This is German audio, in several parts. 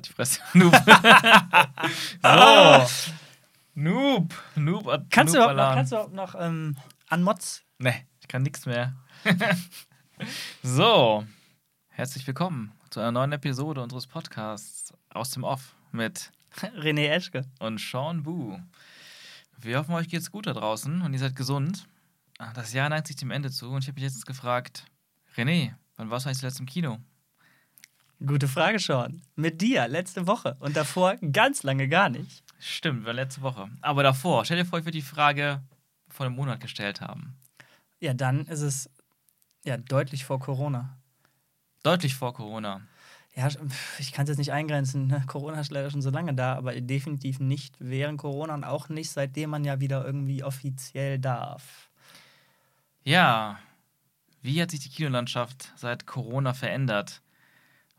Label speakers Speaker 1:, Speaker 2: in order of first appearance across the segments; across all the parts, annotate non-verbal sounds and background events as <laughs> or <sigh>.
Speaker 1: Halt die Fresse. <laughs> Noob. so. Noob. Noob.
Speaker 2: Kannst,
Speaker 1: Noob
Speaker 2: du, überhaupt noch, kannst du überhaupt noch ähm, an Mods?
Speaker 1: Nee, ich kann nichts mehr. <laughs> so. Herzlich willkommen zu einer neuen Episode unseres Podcasts aus dem Off mit <laughs>
Speaker 2: René Eschke
Speaker 1: und Sean Bu. Wir hoffen, euch geht's gut da draußen und ihr seid gesund. Ah, Das Jahr neigt sich dem Ende zu und ich habe mich jetzt gefragt, René, wann warst du eigentlich zuletzt im Kino?
Speaker 2: Gute Frage, Sean. Mit dir letzte Woche und davor ganz lange gar nicht.
Speaker 1: Stimmt, war letzte Woche. Aber davor, stell dir vor, ich würde die Frage vor einem Monat gestellt haben.
Speaker 2: Ja, dann ist es ja deutlich vor Corona.
Speaker 1: Deutlich vor Corona.
Speaker 2: Ja, ich kann es jetzt nicht eingrenzen. Ne? Corona ist leider schon so lange da, aber definitiv nicht während Corona und auch nicht seitdem man ja wieder irgendwie offiziell darf.
Speaker 1: Ja, wie hat sich die Kinolandschaft seit Corona verändert?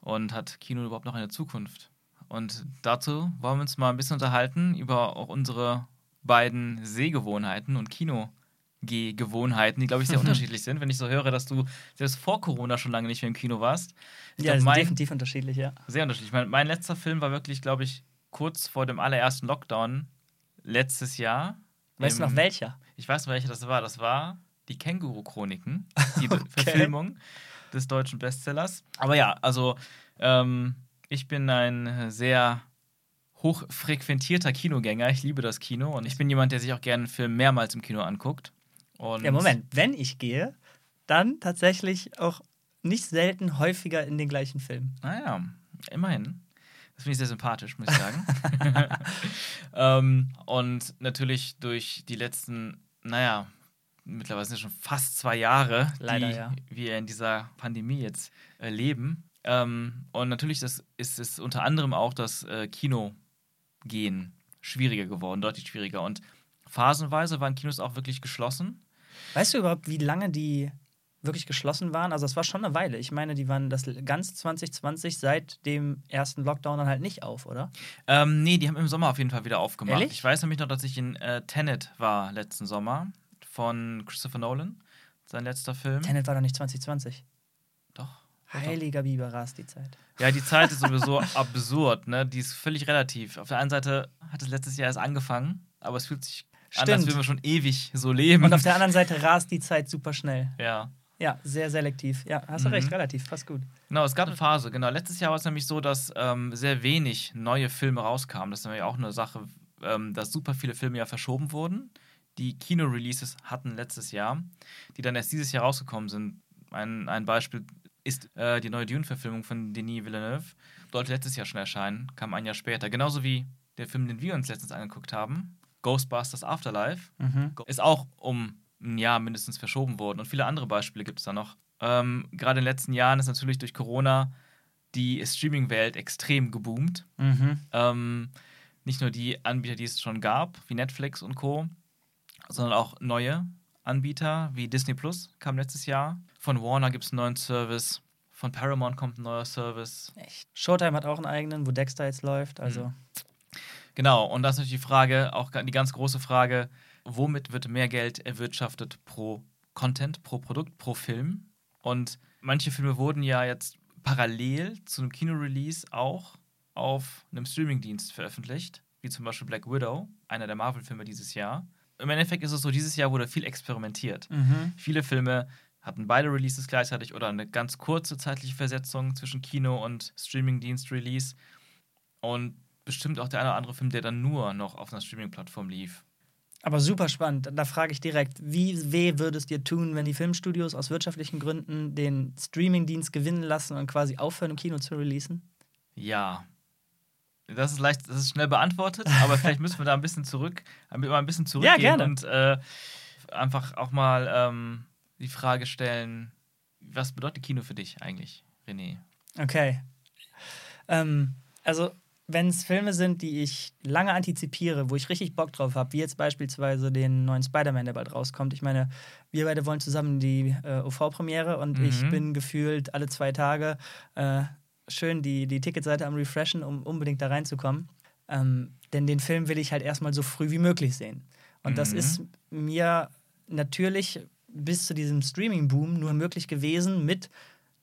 Speaker 1: Und hat Kino überhaupt noch eine Zukunft? Und dazu wollen wir uns mal ein bisschen unterhalten über auch unsere beiden Sehgewohnheiten und Kinogehgewohnheiten, die, glaube ich, sehr <laughs> unterschiedlich sind. Wenn ich so höre, dass du selbst vor Corona schon lange nicht mehr im Kino warst. Ich
Speaker 2: ja,
Speaker 1: glaub,
Speaker 2: ist
Speaker 1: mein,
Speaker 2: definitiv unterschiedlich, ja.
Speaker 1: sehr unterschiedlich. Mein, mein letzter Film war wirklich, glaube ich, kurz vor dem allerersten Lockdown letztes Jahr.
Speaker 2: Weißt du
Speaker 1: Im-
Speaker 2: noch welcher?
Speaker 1: Ich weiß noch, welcher das war. Das war die Känguru-Chroniken, die <laughs> Verfilmung des deutschen Bestsellers. Aber ja, also ähm, ich bin ein sehr hochfrequentierter Kinogänger. Ich liebe das Kino und ich bin jemand, der sich auch gerne einen Film mehrmals im Kino anguckt. Und
Speaker 2: Ja, Moment. Wenn ich gehe, dann tatsächlich auch nicht selten häufiger in den gleichen Film.
Speaker 1: Naja, immerhin. Das finde ich sehr sympathisch, muss ich sagen. <laughs> <laughs> ähm, und natürlich durch die letzten, naja, mittlerweile sind es schon fast zwei Jahre,
Speaker 2: Leider,
Speaker 1: die
Speaker 2: ja.
Speaker 1: wir in dieser Pandemie jetzt äh, leben. Ähm, und natürlich das ist es unter anderem auch das äh, Kinogehen schwieriger geworden, deutlich schwieriger. Und phasenweise waren Kinos auch wirklich geschlossen.
Speaker 2: Weißt du überhaupt, wie lange die wirklich geschlossen waren? Also, es war schon eine Weile. Ich meine, die waren das ganz 2020 seit dem ersten Lockdown dann halt nicht auf, oder?
Speaker 1: Ähm, nee, die haben im Sommer auf jeden Fall wieder aufgemacht.
Speaker 2: Ehrlich?
Speaker 1: Ich weiß nämlich noch, dass ich in äh, Tenet war letzten Sommer von Christopher Nolan. Sein letzter Film.
Speaker 2: Tenet war doch nicht 2020.
Speaker 1: Doch.
Speaker 2: Heiliger Biber, rast die Zeit.
Speaker 1: Ja, die Zeit ist <laughs> sowieso absurd, ne? Die ist völlig relativ. Auf der einen Seite hat es letztes Jahr erst angefangen, aber es fühlt sich an, als
Speaker 2: Stimmt.
Speaker 1: würden wir schon ewig so leben.
Speaker 2: Und auf der anderen Seite rast die Zeit super schnell.
Speaker 1: ja.
Speaker 2: Ja, sehr selektiv. Ja, hast du
Speaker 1: Mhm.
Speaker 2: recht, relativ, fast gut.
Speaker 1: Genau, es gab eine Phase, genau. Letztes Jahr war es nämlich so, dass ähm, sehr wenig neue Filme rauskamen. Das ist nämlich auch eine Sache, ähm, dass super viele Filme ja verschoben wurden. Die Kino-Releases hatten letztes Jahr, die dann erst dieses Jahr rausgekommen sind. Ein, ein Beispiel ist äh, die neue Dune-Verfilmung von Denis Villeneuve. Sollte letztes Jahr schon erscheinen, kam ein Jahr später. Genauso wie der Film, den wir uns letztens angeguckt haben, Ghostbusters Afterlife
Speaker 2: Mhm.
Speaker 1: ist auch um ein Jahr mindestens verschoben worden. Und viele andere Beispiele gibt es da noch. Ähm, Gerade in den letzten Jahren ist natürlich durch Corona die Streaming-Welt extrem geboomt.
Speaker 2: Mhm.
Speaker 1: Ähm, nicht nur die Anbieter, die es schon gab, wie Netflix und Co., sondern auch neue Anbieter wie Disney Plus kam letztes Jahr. Von Warner gibt es einen neuen Service. Von Paramount kommt ein neuer Service.
Speaker 2: Echt. Showtime hat auch einen eigenen, wo Dexter jetzt läuft. Also,
Speaker 1: Genau, und das ist natürlich die Frage, auch die ganz große Frage, womit wird mehr Geld erwirtschaftet pro Content, pro Produkt, pro Film? Und manche Filme wurden ja jetzt parallel zu einem Kinorelease auch auf einem Streamingdienst veröffentlicht, wie zum Beispiel Black Widow, einer der Marvel-Filme dieses Jahr. Im Endeffekt ist es so, dieses Jahr wurde viel experimentiert.
Speaker 2: mhm.
Speaker 1: Viele Filme hatten beide Releases gleichzeitig oder eine ganz kurze zeitliche Versetzung zwischen Kino und Streamingdienst-Release. Und bestimmt auch der eine oder andere Film, der dann nur noch auf einer Streaming-Plattform lief.
Speaker 2: aber super spannend. Da frage ich direkt, wie weh würde es dir tun, wenn die Filmstudios aus wirtschaftlichen Gründen den Streamingdienst gewinnen lassen und quasi aufhören, im Kino zu releasen?
Speaker 1: Ja. Das ist leicht, das ist schnell beantwortet, <laughs> aber vielleicht müssen wir da ein bisschen zurück, mal ein bisschen zurückgehen
Speaker 2: gerne.
Speaker 1: und äh, einfach auch mal ähm, die Frage stellen, was bedeutet Kino für dich eigentlich, René?
Speaker 2: Okay. Ähm, also, wenn es Filme sind, die ich lange antizipiere, wo ich richtig Bock drauf habe, wie jetzt beispielsweise den neuen Spider-Man, der bald rauskommt. Ich meine, wir beide wollen zusammen die äh, OV-Premiere und ich
Speaker 1: Mhm.
Speaker 2: bin gefühlt alle zwei Tage äh, schön die, die Ticketseite am Refreshen, um unbedingt da reinzukommen. Ähm, denn den Film will ich halt erstmal so früh wie möglich sehen. Und das
Speaker 1: Mhm.
Speaker 2: ist mir natürlich bis zu diesem Streaming-Boom nur möglich gewesen mit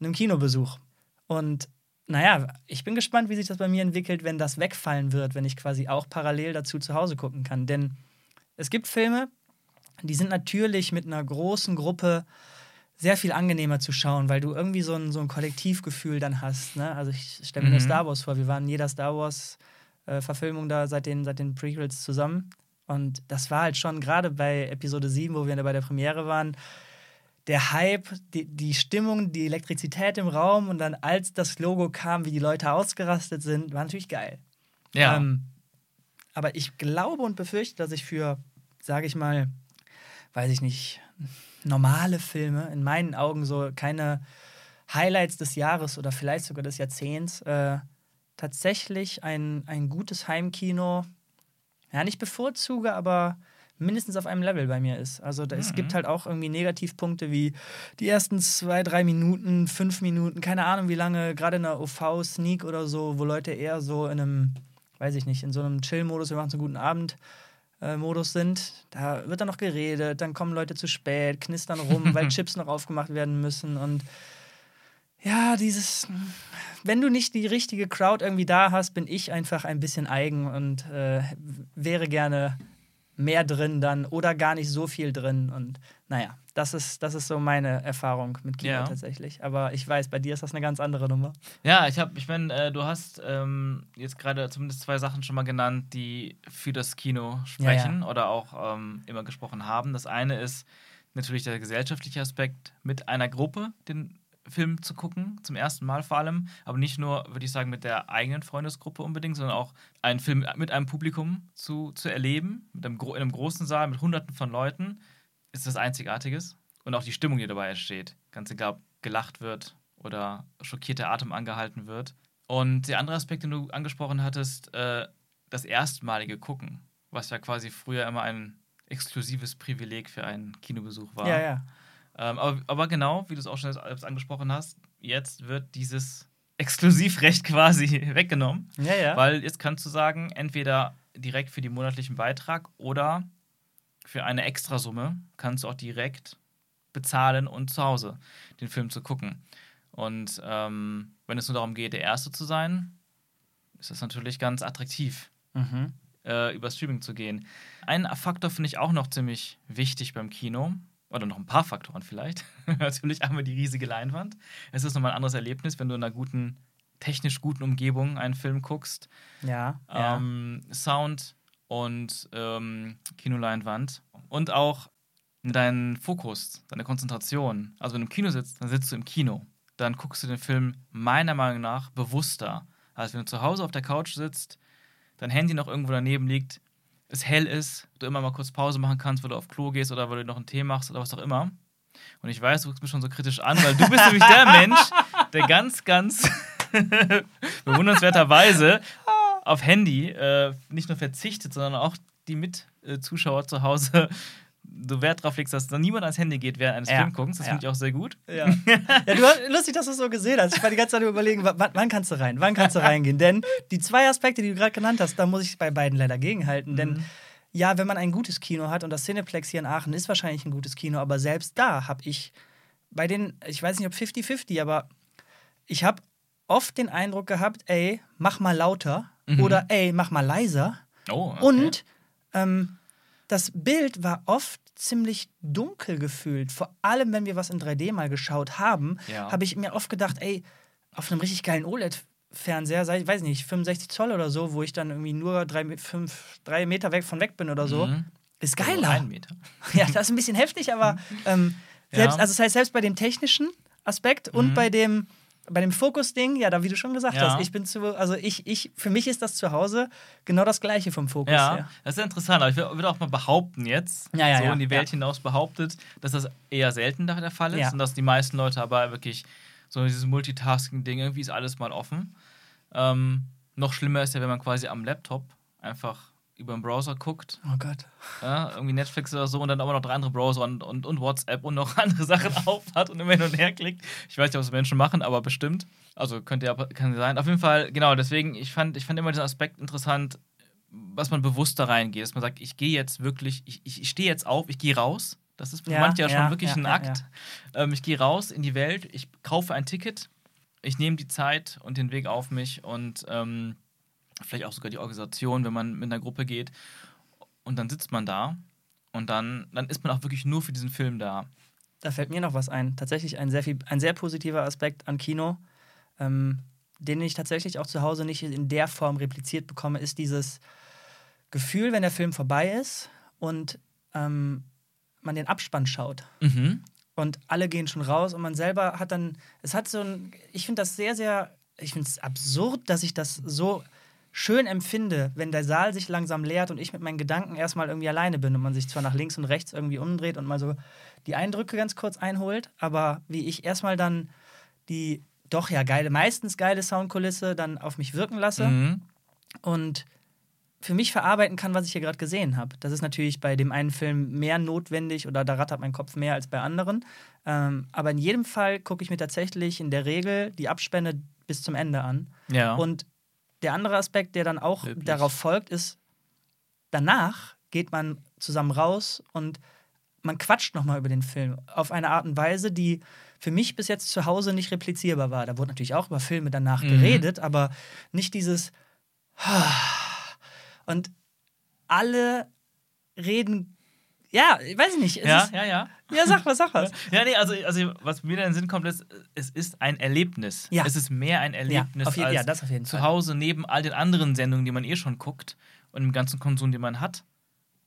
Speaker 2: einem Kinobesuch. Und naja, ich bin gespannt, wie sich das bei mir entwickelt, wenn das wegfallen wird, wenn ich quasi auch parallel dazu zu Hause gucken kann. Denn es gibt Filme, die sind natürlich mit einer großen Gruppe sehr viel angenehmer zu schauen, weil du irgendwie so ein, so ein Kollektivgefühl dann hast. Ne? Also ich stelle mir mhm. nur Star Wars vor. Wir waren in jeder Star Wars-Verfilmung äh, da seit den, seit den Prequels zusammen. Und das war halt schon gerade bei Episode 7, wo wir bei der Premiere waren, der Hype, die, die Stimmung, die Elektrizität im Raum und dann als das Logo kam, wie die Leute ausgerastet sind, war natürlich geil.
Speaker 1: Ja. Ähm,
Speaker 2: aber ich glaube und befürchte, dass ich für, sage ich mal, weiß ich nicht, normale Filme, in meinen Augen so keine Highlights des Jahres oder vielleicht sogar des Jahrzehnts, äh, tatsächlich ein, ein gutes Heimkino, ja, nicht bevorzuge, aber mindestens auf einem Level bei mir ist. Also da, mhm. es gibt halt auch irgendwie Negativpunkte wie die ersten zwei, drei Minuten, fünf Minuten, keine Ahnung wie lange, gerade in einer OV-Sneak oder so, wo Leute eher so in einem, weiß ich nicht, in so einem Chill-Modus, wir machen so einen guten Abend, äh, Modus sind. Da wird dann noch geredet, dann kommen Leute zu spät, knistern rum, weil <laughs> Chips noch aufgemacht werden müssen und ja, dieses, wenn du nicht die richtige Crowd irgendwie da hast, bin ich einfach ein bisschen eigen und äh, wäre gerne mehr drin dann oder gar nicht so viel drin. Und naja, das ist, das ist so meine Erfahrung mit Kino ja. tatsächlich. Aber ich weiß, bei dir ist das eine ganz andere Nummer.
Speaker 1: Ja, ich habe, ich meine, äh, du hast ähm, jetzt gerade zumindest zwei Sachen schon mal genannt, die für das Kino sprechen ja, ja. oder auch ähm, immer gesprochen haben. Das eine ist natürlich der gesellschaftliche Aspekt mit einer Gruppe, den Film zu gucken, zum ersten Mal vor allem, aber nicht nur, würde ich sagen, mit der eigenen Freundesgruppe unbedingt, sondern auch einen Film mit einem Publikum zu, zu erleben, mit einem, in einem großen Saal mit hunderten von Leuten, ist das Einzigartiges. Und auch die Stimmung, die dabei entsteht. Ganz egal, ob gelacht wird oder schockierter Atem angehalten wird. Und der andere Aspekt, den du angesprochen hattest, äh, das erstmalige Gucken, was ja quasi früher immer ein exklusives Privileg für einen Kinobesuch war.
Speaker 2: Ja, ja.
Speaker 1: Ähm, aber, aber, genau, wie du es auch schon selbst angesprochen hast, jetzt wird dieses Exklusivrecht <laughs> quasi weggenommen.
Speaker 2: Ja, ja.
Speaker 1: Weil jetzt kannst du sagen, entweder direkt für den monatlichen Beitrag oder für eine Extrasumme kannst du auch direkt bezahlen und zu Hause den Film zu gucken. Und ähm, wenn es nur darum geht, der Erste zu sein, ist das natürlich ganz attraktiv, mhm. äh, über Streaming zu gehen. Ein Faktor finde ich auch noch ziemlich wichtig beim Kino oder noch ein paar Faktoren vielleicht. <laughs> Natürlich einmal die riesige Leinwand. Es ist nochmal ein anderes Erlebnis, wenn du in einer guten, technisch guten Umgebung einen Film guckst.
Speaker 2: Ja.
Speaker 1: Ähm, ja. Sound und ähm, Kinoleinwand. Und auch deinen Fokus, deine Konzentration. Also wenn du im Kino sitzt, dann sitzt du im Kino. Dann guckst du den Film meiner Meinung nach bewusster. als wenn du zu Hause auf der Couch sitzt, dein Handy noch irgendwo daneben liegt, es hell ist, du immer mal kurz Pause machen kannst, weil du auf Klo gehst oder weil du noch einen Tee machst oder was auch immer. Und ich weiß, du guckst mich schon so kritisch an, weil du bist nämlich der <laughs> Mensch, der ganz, ganz <laughs> bewundernswerterweise auf Handy äh, nicht nur verzichtet, sondern auch die Mitzuschauer zu Hause <laughs> du Wert drauf legst, dass da niemand ans Handy geht während eines ja. Filmguckens. Das ja. finde ich auch sehr gut.
Speaker 2: Ja. <laughs> ja, du hast, lustig, dass du es so gesehen hast. Ich war die ganze Zeit überlegen, wann, wann kannst du rein? Wann kannst du reingehen? Denn die zwei Aspekte, die du gerade genannt hast, da muss ich bei beiden leider gegenhalten. Mhm. Denn ja, wenn man ein gutes Kino hat und das Cineplex hier in Aachen ist wahrscheinlich ein gutes Kino, aber selbst da habe ich bei den, ich weiß nicht ob 50-50, aber ich habe oft den Eindruck gehabt, ey, mach mal lauter mhm. oder ey, mach mal leiser.
Speaker 1: Oh, okay.
Speaker 2: Und ähm, das Bild war oft ziemlich dunkel gefühlt. Vor allem, wenn wir was in 3D mal geschaut haben, ja. habe ich mir oft gedacht, ey, auf einem richtig geilen OLED-Fernseher, sei, weiß nicht, 65 Zoll oder so, wo ich dann irgendwie nur drei, fünf, drei Meter weg von weg bin oder so, mhm. ist also geiler.
Speaker 1: Also ein Meter. <laughs>
Speaker 2: Ja, das ist ein bisschen heftig, aber ähm, selbst, ja. also das heißt, selbst bei dem technischen Aspekt und mhm. bei dem bei dem Fokus-Ding, ja, da wie du schon gesagt ja. hast, ich bin zu, also ich, ich, für mich ist das zu Hause genau das Gleiche vom Fokus
Speaker 1: ja,
Speaker 2: her.
Speaker 1: Das ist interessant, aber ich würde auch mal behaupten jetzt,
Speaker 2: ja, ja,
Speaker 1: so in die Welt hinaus behauptet, dass das eher selten der Fall ist und dass die meisten Leute aber wirklich so dieses Multitasking-Ding, irgendwie ist alles mal offen. Ähm, noch schlimmer ist ja, wenn man quasi am Laptop einfach über den Browser guckt.
Speaker 2: Oh Gott.
Speaker 1: Ja, irgendwie Netflix oder so und dann aber noch drei andere Browser und, und, und WhatsApp und noch <laughs> andere Sachen auf hat und immer hin und her klickt. Ich weiß nicht, was Menschen machen, aber bestimmt. Also könnte ja kann sein. Auf jeden Fall, genau, deswegen, ich fand, ich fand immer diesen Aspekt interessant, was man bewusst da reingeht. Dass man sagt, ich gehe jetzt wirklich, ich, ich, ich stehe jetzt auf, ich gehe raus. Das ist für ja, manche ja, schon wirklich ja, ein Akt. Ähm, ich gehe raus in die Welt, ich kaufe ein Ticket ich nehme die Zeit und den Weg auf mich und ähm, vielleicht auch sogar die Organisation, wenn man mit einer Gruppe geht. Und dann sitzt man da und dann, dann ist man auch wirklich nur für diesen Film da.
Speaker 2: Da fällt mir noch was ein. Tatsächlich ein sehr, viel, ein sehr positiver Aspekt an Kino, ähm, den ich tatsächlich auch zu Hause nicht in der Form repliziert bekomme, ist dieses Gefühl, wenn der Film vorbei ist und ähm, man den Abspann schaut.
Speaker 1: Mhm.
Speaker 2: Und alle gehen schon raus und man selber hat dann, es hat so ein, ich finde das sehr, sehr, ich finde es absurd, dass ich das so schön empfinde, wenn der Saal sich langsam leert und ich mit meinen Gedanken erstmal irgendwie alleine bin und man sich zwar nach links und rechts irgendwie umdreht und mal so die Eindrücke ganz kurz einholt, aber wie ich erstmal dann die doch ja geile, meistens geile Soundkulisse dann auf mich wirken lasse
Speaker 1: Mhm.
Speaker 2: und für mich verarbeiten kann, was ich hier gerade gesehen habe. Das ist natürlich bei dem einen Film mehr notwendig oder da rattert mein Kopf mehr als bei anderen. Ähm, aber in jedem Fall gucke ich mir tatsächlich in der Regel die Abspänne bis zum Ende an.
Speaker 1: Ja.
Speaker 2: Und der andere Aspekt, der dann auch
Speaker 1: Löblich.
Speaker 2: darauf folgt, ist, danach geht man zusammen raus und man quatscht nochmal über den Film auf eine Art und Weise, die für mich bis jetzt zu Hause nicht replizierbar war. Da wurde natürlich auch über Filme danach
Speaker 1: Mhm.
Speaker 2: geredet, aber nicht dieses und alle reden, ja, ich weiß nicht. Es
Speaker 1: ja,
Speaker 2: ist,
Speaker 1: ja, ja.
Speaker 2: ja, sag was, sag was.
Speaker 1: Ja, nee, also, also was mir da in den Sinn kommt, ist, es ist ein Erlebnis.
Speaker 2: Ja.
Speaker 1: Es ist mehr ein Erlebnis
Speaker 2: auf jeden-
Speaker 1: als
Speaker 2: ja, das auf jeden
Speaker 1: zu. Hause neben all den anderen Sendungen, die man eh schon guckt und dem ganzen Konsum, den man hat.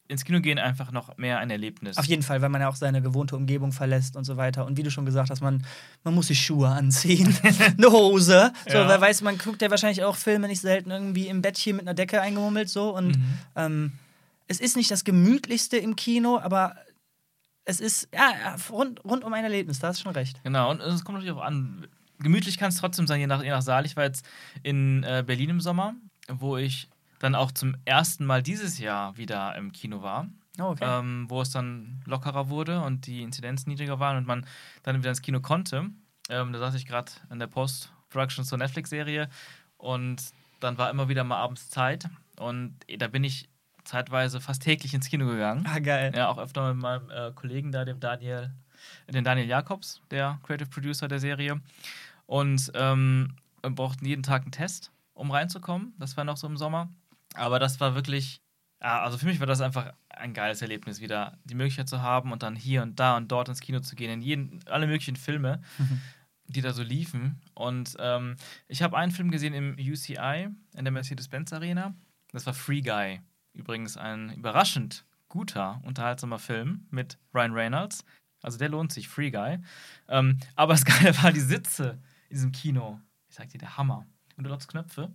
Speaker 1: Ins Kino gehen einfach noch mehr ein Erlebnis.
Speaker 2: Auf jeden Fall, weil man ja auch seine gewohnte Umgebung verlässt und so weiter. Und wie du schon gesagt hast, man, man muss sich Schuhe anziehen, <laughs> eine Hose. So,
Speaker 1: Ja.
Speaker 2: wer weiß, man guckt ja wahrscheinlich auch Filme nicht selten irgendwie im Bettchen mit einer Decke eingemummelt so. Und
Speaker 1: Mhm.
Speaker 2: ähm, es ist nicht das gemütlichste im Kino, aber es ist ja rund, rund um ein Erlebnis, da hast du schon recht.
Speaker 1: Genau, und es kommt natürlich auch an. Gemütlich kann es trotzdem sein, je nach, je nach Saal. Ich war jetzt in äh, Berlin im Sommer, wo ich dann auch zum ersten Mal dieses Jahr wieder im Kino war.
Speaker 2: Oh, okay.
Speaker 1: ähm, wo es dann lockerer wurde und die Inzidenzen niedriger waren und man dann wieder ins Kino konnte. Ähm, da saß ich gerade in der Post-Production zur Netflix-Serie und dann war immer wieder mal abends Zeit und da bin ich zeitweise fast täglich ins Kino gegangen.
Speaker 2: ah, geil.
Speaker 1: Ja, auch öfter mit meinem äh, Kollegen da, dem Daniel, den Daniel Jakobs, der Creative Producer der Serie. Und ähm, wir brauchten jeden Tag einen Test, um reinzukommen. Das war noch so im Sommer. Aber das war wirklich, ja, also für mich war das einfach ein geiles Erlebnis, wieder die Möglichkeit zu haben und dann hier und da und dort ins Kino zu gehen, in jeden, alle möglichen Filme, <laughs> die da so liefen. Und ähm, ich habe einen Film gesehen im UCI, in der Mercedes-Benz Arena. Das war Free Guy. Übrigens ein überraschend guter, unterhaltsamer Film mit Ryan Reynolds. Also der lohnt sich, Free Guy. Ähm, aber das Geile war die Sitze in diesem Kino. Ich sag dir, der Hammer. Und Urlaubsknöpfe.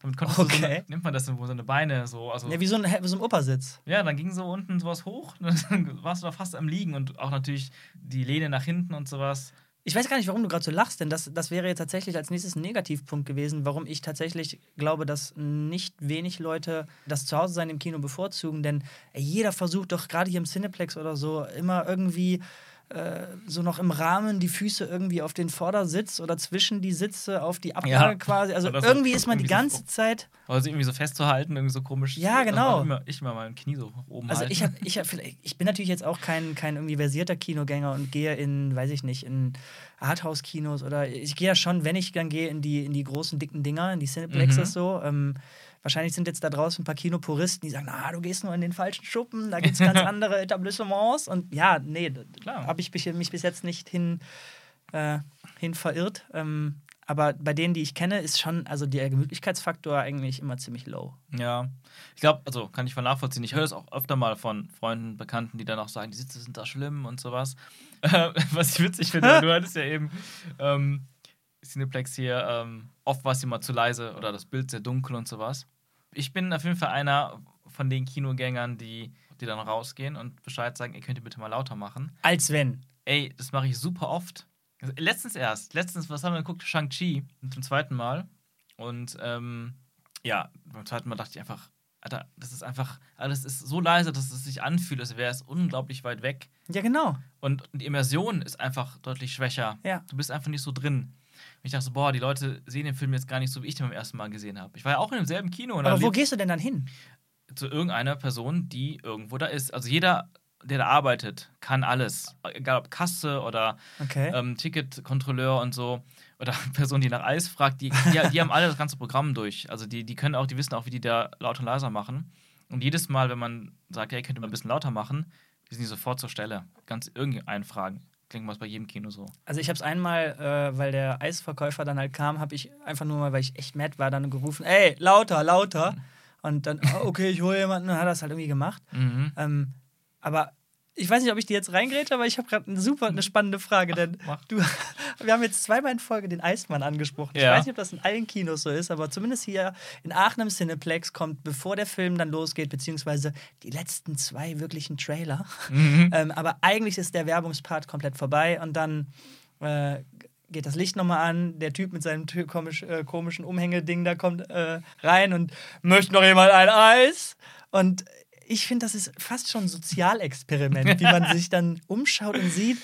Speaker 1: Damit konntest du so
Speaker 2: Okay.
Speaker 1: eine, nimmt man das, wo so eine Beine so, also
Speaker 2: Ja, wie so ein, wie so ein Opersitz.
Speaker 1: ja, dann ging so unten sowas hoch, <laughs> dann warst du da fast am Liegen und auch natürlich die Lehne nach hinten und sowas.
Speaker 2: Ich weiß gar nicht, warum du gerade so lachst, denn das, das wäre jetzt tatsächlich als nächstes ein Negativpunkt gewesen, warum ich tatsächlich glaube, dass nicht wenig Leute das Zuhause-Sein im Kino bevorzugen, denn jeder versucht doch gerade hier im Cineplex oder so immer irgendwie äh, so noch im Rahmen die Füße irgendwie auf den Vordersitz oder zwischen die Sitze auf die Ablage
Speaker 1: Ja.
Speaker 2: quasi. Also
Speaker 1: so
Speaker 2: irgendwie ist man die
Speaker 1: irgendwie so
Speaker 2: ganze Zeit.
Speaker 1: Also irgendwie so festzuhalten, irgendwie so komisch.
Speaker 2: Ja, genau.
Speaker 1: Immer, ich immer mein Knie so oben
Speaker 2: Also
Speaker 1: halten.
Speaker 2: ich, hab, ich, hab, ich bin natürlich jetzt auch kein, kein irgendwie versierter Kinogänger und gehe in, weiß ich nicht, in Arthouse-Kinos oder ich gehe ja schon, wenn ich dann gehe, in die, in die großen, dicken Dinger, in die Cineplexes
Speaker 1: Mhm.
Speaker 2: so. Ähm, wahrscheinlich sind jetzt da draußen ein paar Kinopuristen, die sagen, na, du gehst nur in den falschen Schuppen, da gibt es ganz <laughs> andere Etablissements. Und ja, nee,
Speaker 1: Klar.
Speaker 2: habe ich mich, mich bis jetzt nicht hin, äh, hin verirrt. Ähm, aber bei denen, die ich kenne, ist schon, also der Gemütlichkeitsfaktor eigentlich immer ziemlich low.
Speaker 1: Ja, ich glaube, also kann ich voll nachvollziehen. Ich höre es auch öfter mal von Freunden, Bekannten, die dann auch sagen, die Sitze sind da schlimm und sowas. <laughs> Äh, was ich witzig finde, du hattest ja eben ähm, Cineplex hier, ähm, oft war es immer zu leise oder das Bild sehr dunkel und sowas. Ich bin auf jeden Fall einer von den Kinogängern, die, die dann rausgehen und Bescheid sagen, ihr könnt ihr bitte mal lauter machen.
Speaker 2: Als wenn.
Speaker 1: Ey, das mache ich super oft. Letztens erst. Letztens, was haben wir geguckt? Shang-Chi zum zweiten Mal. Und ähm, ja, beim zweiten Mal dachte ich einfach, Alter, das ist einfach, alles ist so leise, dass es sich anfühlt, als wäre es unglaublich weit weg.
Speaker 2: Ja, genau.
Speaker 1: Und die Immersion ist einfach deutlich schwächer.
Speaker 2: Ja.
Speaker 1: Du bist einfach nicht so drin. Und ich dachte so, boah, die Leute sehen den Film jetzt gar nicht so, wie ich den beim ersten Mal gesehen habe. Ich war ja auch in demselben Kino. Und
Speaker 2: Aber wo gehst du denn dann hin?
Speaker 1: zu irgendeiner Person, die irgendwo da ist. Also jeder, der da arbeitet, kann alles. Egal ob Kasse oder
Speaker 2: Okay.
Speaker 1: ähm, Ticketkontrolleur und so. oder <laughs> Person, die nach Eis fragt, die, die, die haben alle das ganze Programm durch. Also die, die können auch, die wissen auch, wie die da lauter und leiser machen. Und jedes Mal, wenn man sagt, hey, könnt ihr mal ein bisschen lauter machen, die sind die sofort zur Stelle. Ganz irgendeinen fragen. Klingt was bei jedem Kino so.
Speaker 2: Also ich habe es einmal, äh, weil der Eisverkäufer dann halt kam, habe ich einfach nur mal, weil ich echt mad war, dann gerufen, ey, lauter, lauter. Mhm. Und dann, oh, okay, ich hole jemanden, und hat das halt irgendwie gemacht. Mhm. Ähm, aber ich weiß nicht, ob ich die jetzt reingrätsche, aber ich habe gerade eine super, eine spannende Frage, denn Mach. du, <laughs> wir haben jetzt zweimal in Folge den Eismann angesprochen. Ja. Ich weiß nicht, ob das in allen Kinos so ist, aber zumindest hier in Aachen im Cineplex kommt, bevor der Film dann losgeht, beziehungsweise die letzten zwei wirklichen Trailer. Mhm. <laughs> Ähm, aber eigentlich ist der Werbungspart komplett vorbei und dann äh, geht das Licht nochmal an, der Typ mit seinem komisch, äh, komischen Umhängeding da kommt äh, rein und möchte noch jemand ein Eis. Und ich finde, das ist fast schon ein Sozialexperiment, wie man sich dann umschaut und sieht,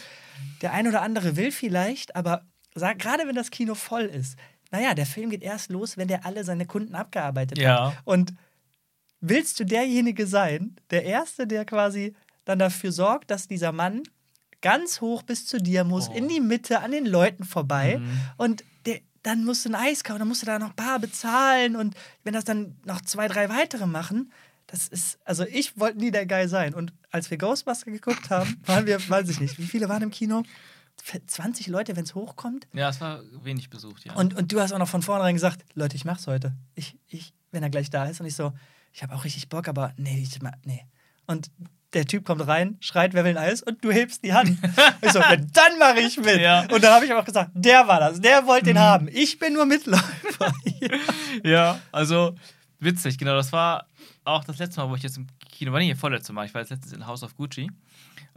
Speaker 2: der ein oder andere will vielleicht, aber gerade wenn das Kino voll ist, naja, der Film geht erst los, wenn der alle seine Kunden abgearbeitet ja. hat. Und willst du derjenige sein, der Erste, der quasi dann dafür sorgt, dass dieser Mann ganz hoch bis zu dir muss, oh. in die Mitte, an den Leuten vorbei mhm. und der, dann musst du ein Eis kaufen, dann musst du da noch bar bezahlen und wenn das dann noch zwei, drei weitere machen, das ist, also ich wollte nie der Guy sein. Und als wir Ghostbuster geguckt haben, waren wir, weiß ich nicht, wie viele waren im Kino? 20 Leute, wenn es hochkommt.
Speaker 1: Ja, es war wenig besucht, ja.
Speaker 2: Und, und du hast auch noch von vornherein gesagt, Leute, ich mach's heute. Ich, ich, wenn er gleich da ist. Und ich so, ich habe auch richtig Bock, aber nee, ich, nee. Und der Typ kommt rein, schreit, wer will ein Eis? Und du hebst die Hand. <laughs> ich so, dann mache ich mit. Ja. Und dann habe ich aber auch gesagt, der war das, der wollte den mhm. haben. Ich bin nur Mitläufer. <laughs>
Speaker 1: ja, also witzig, genau. Das war auch das letzte Mal, wo ich jetzt im Kino war, nicht vorletzte Mal, ich war jetzt letztens in House of Gucci.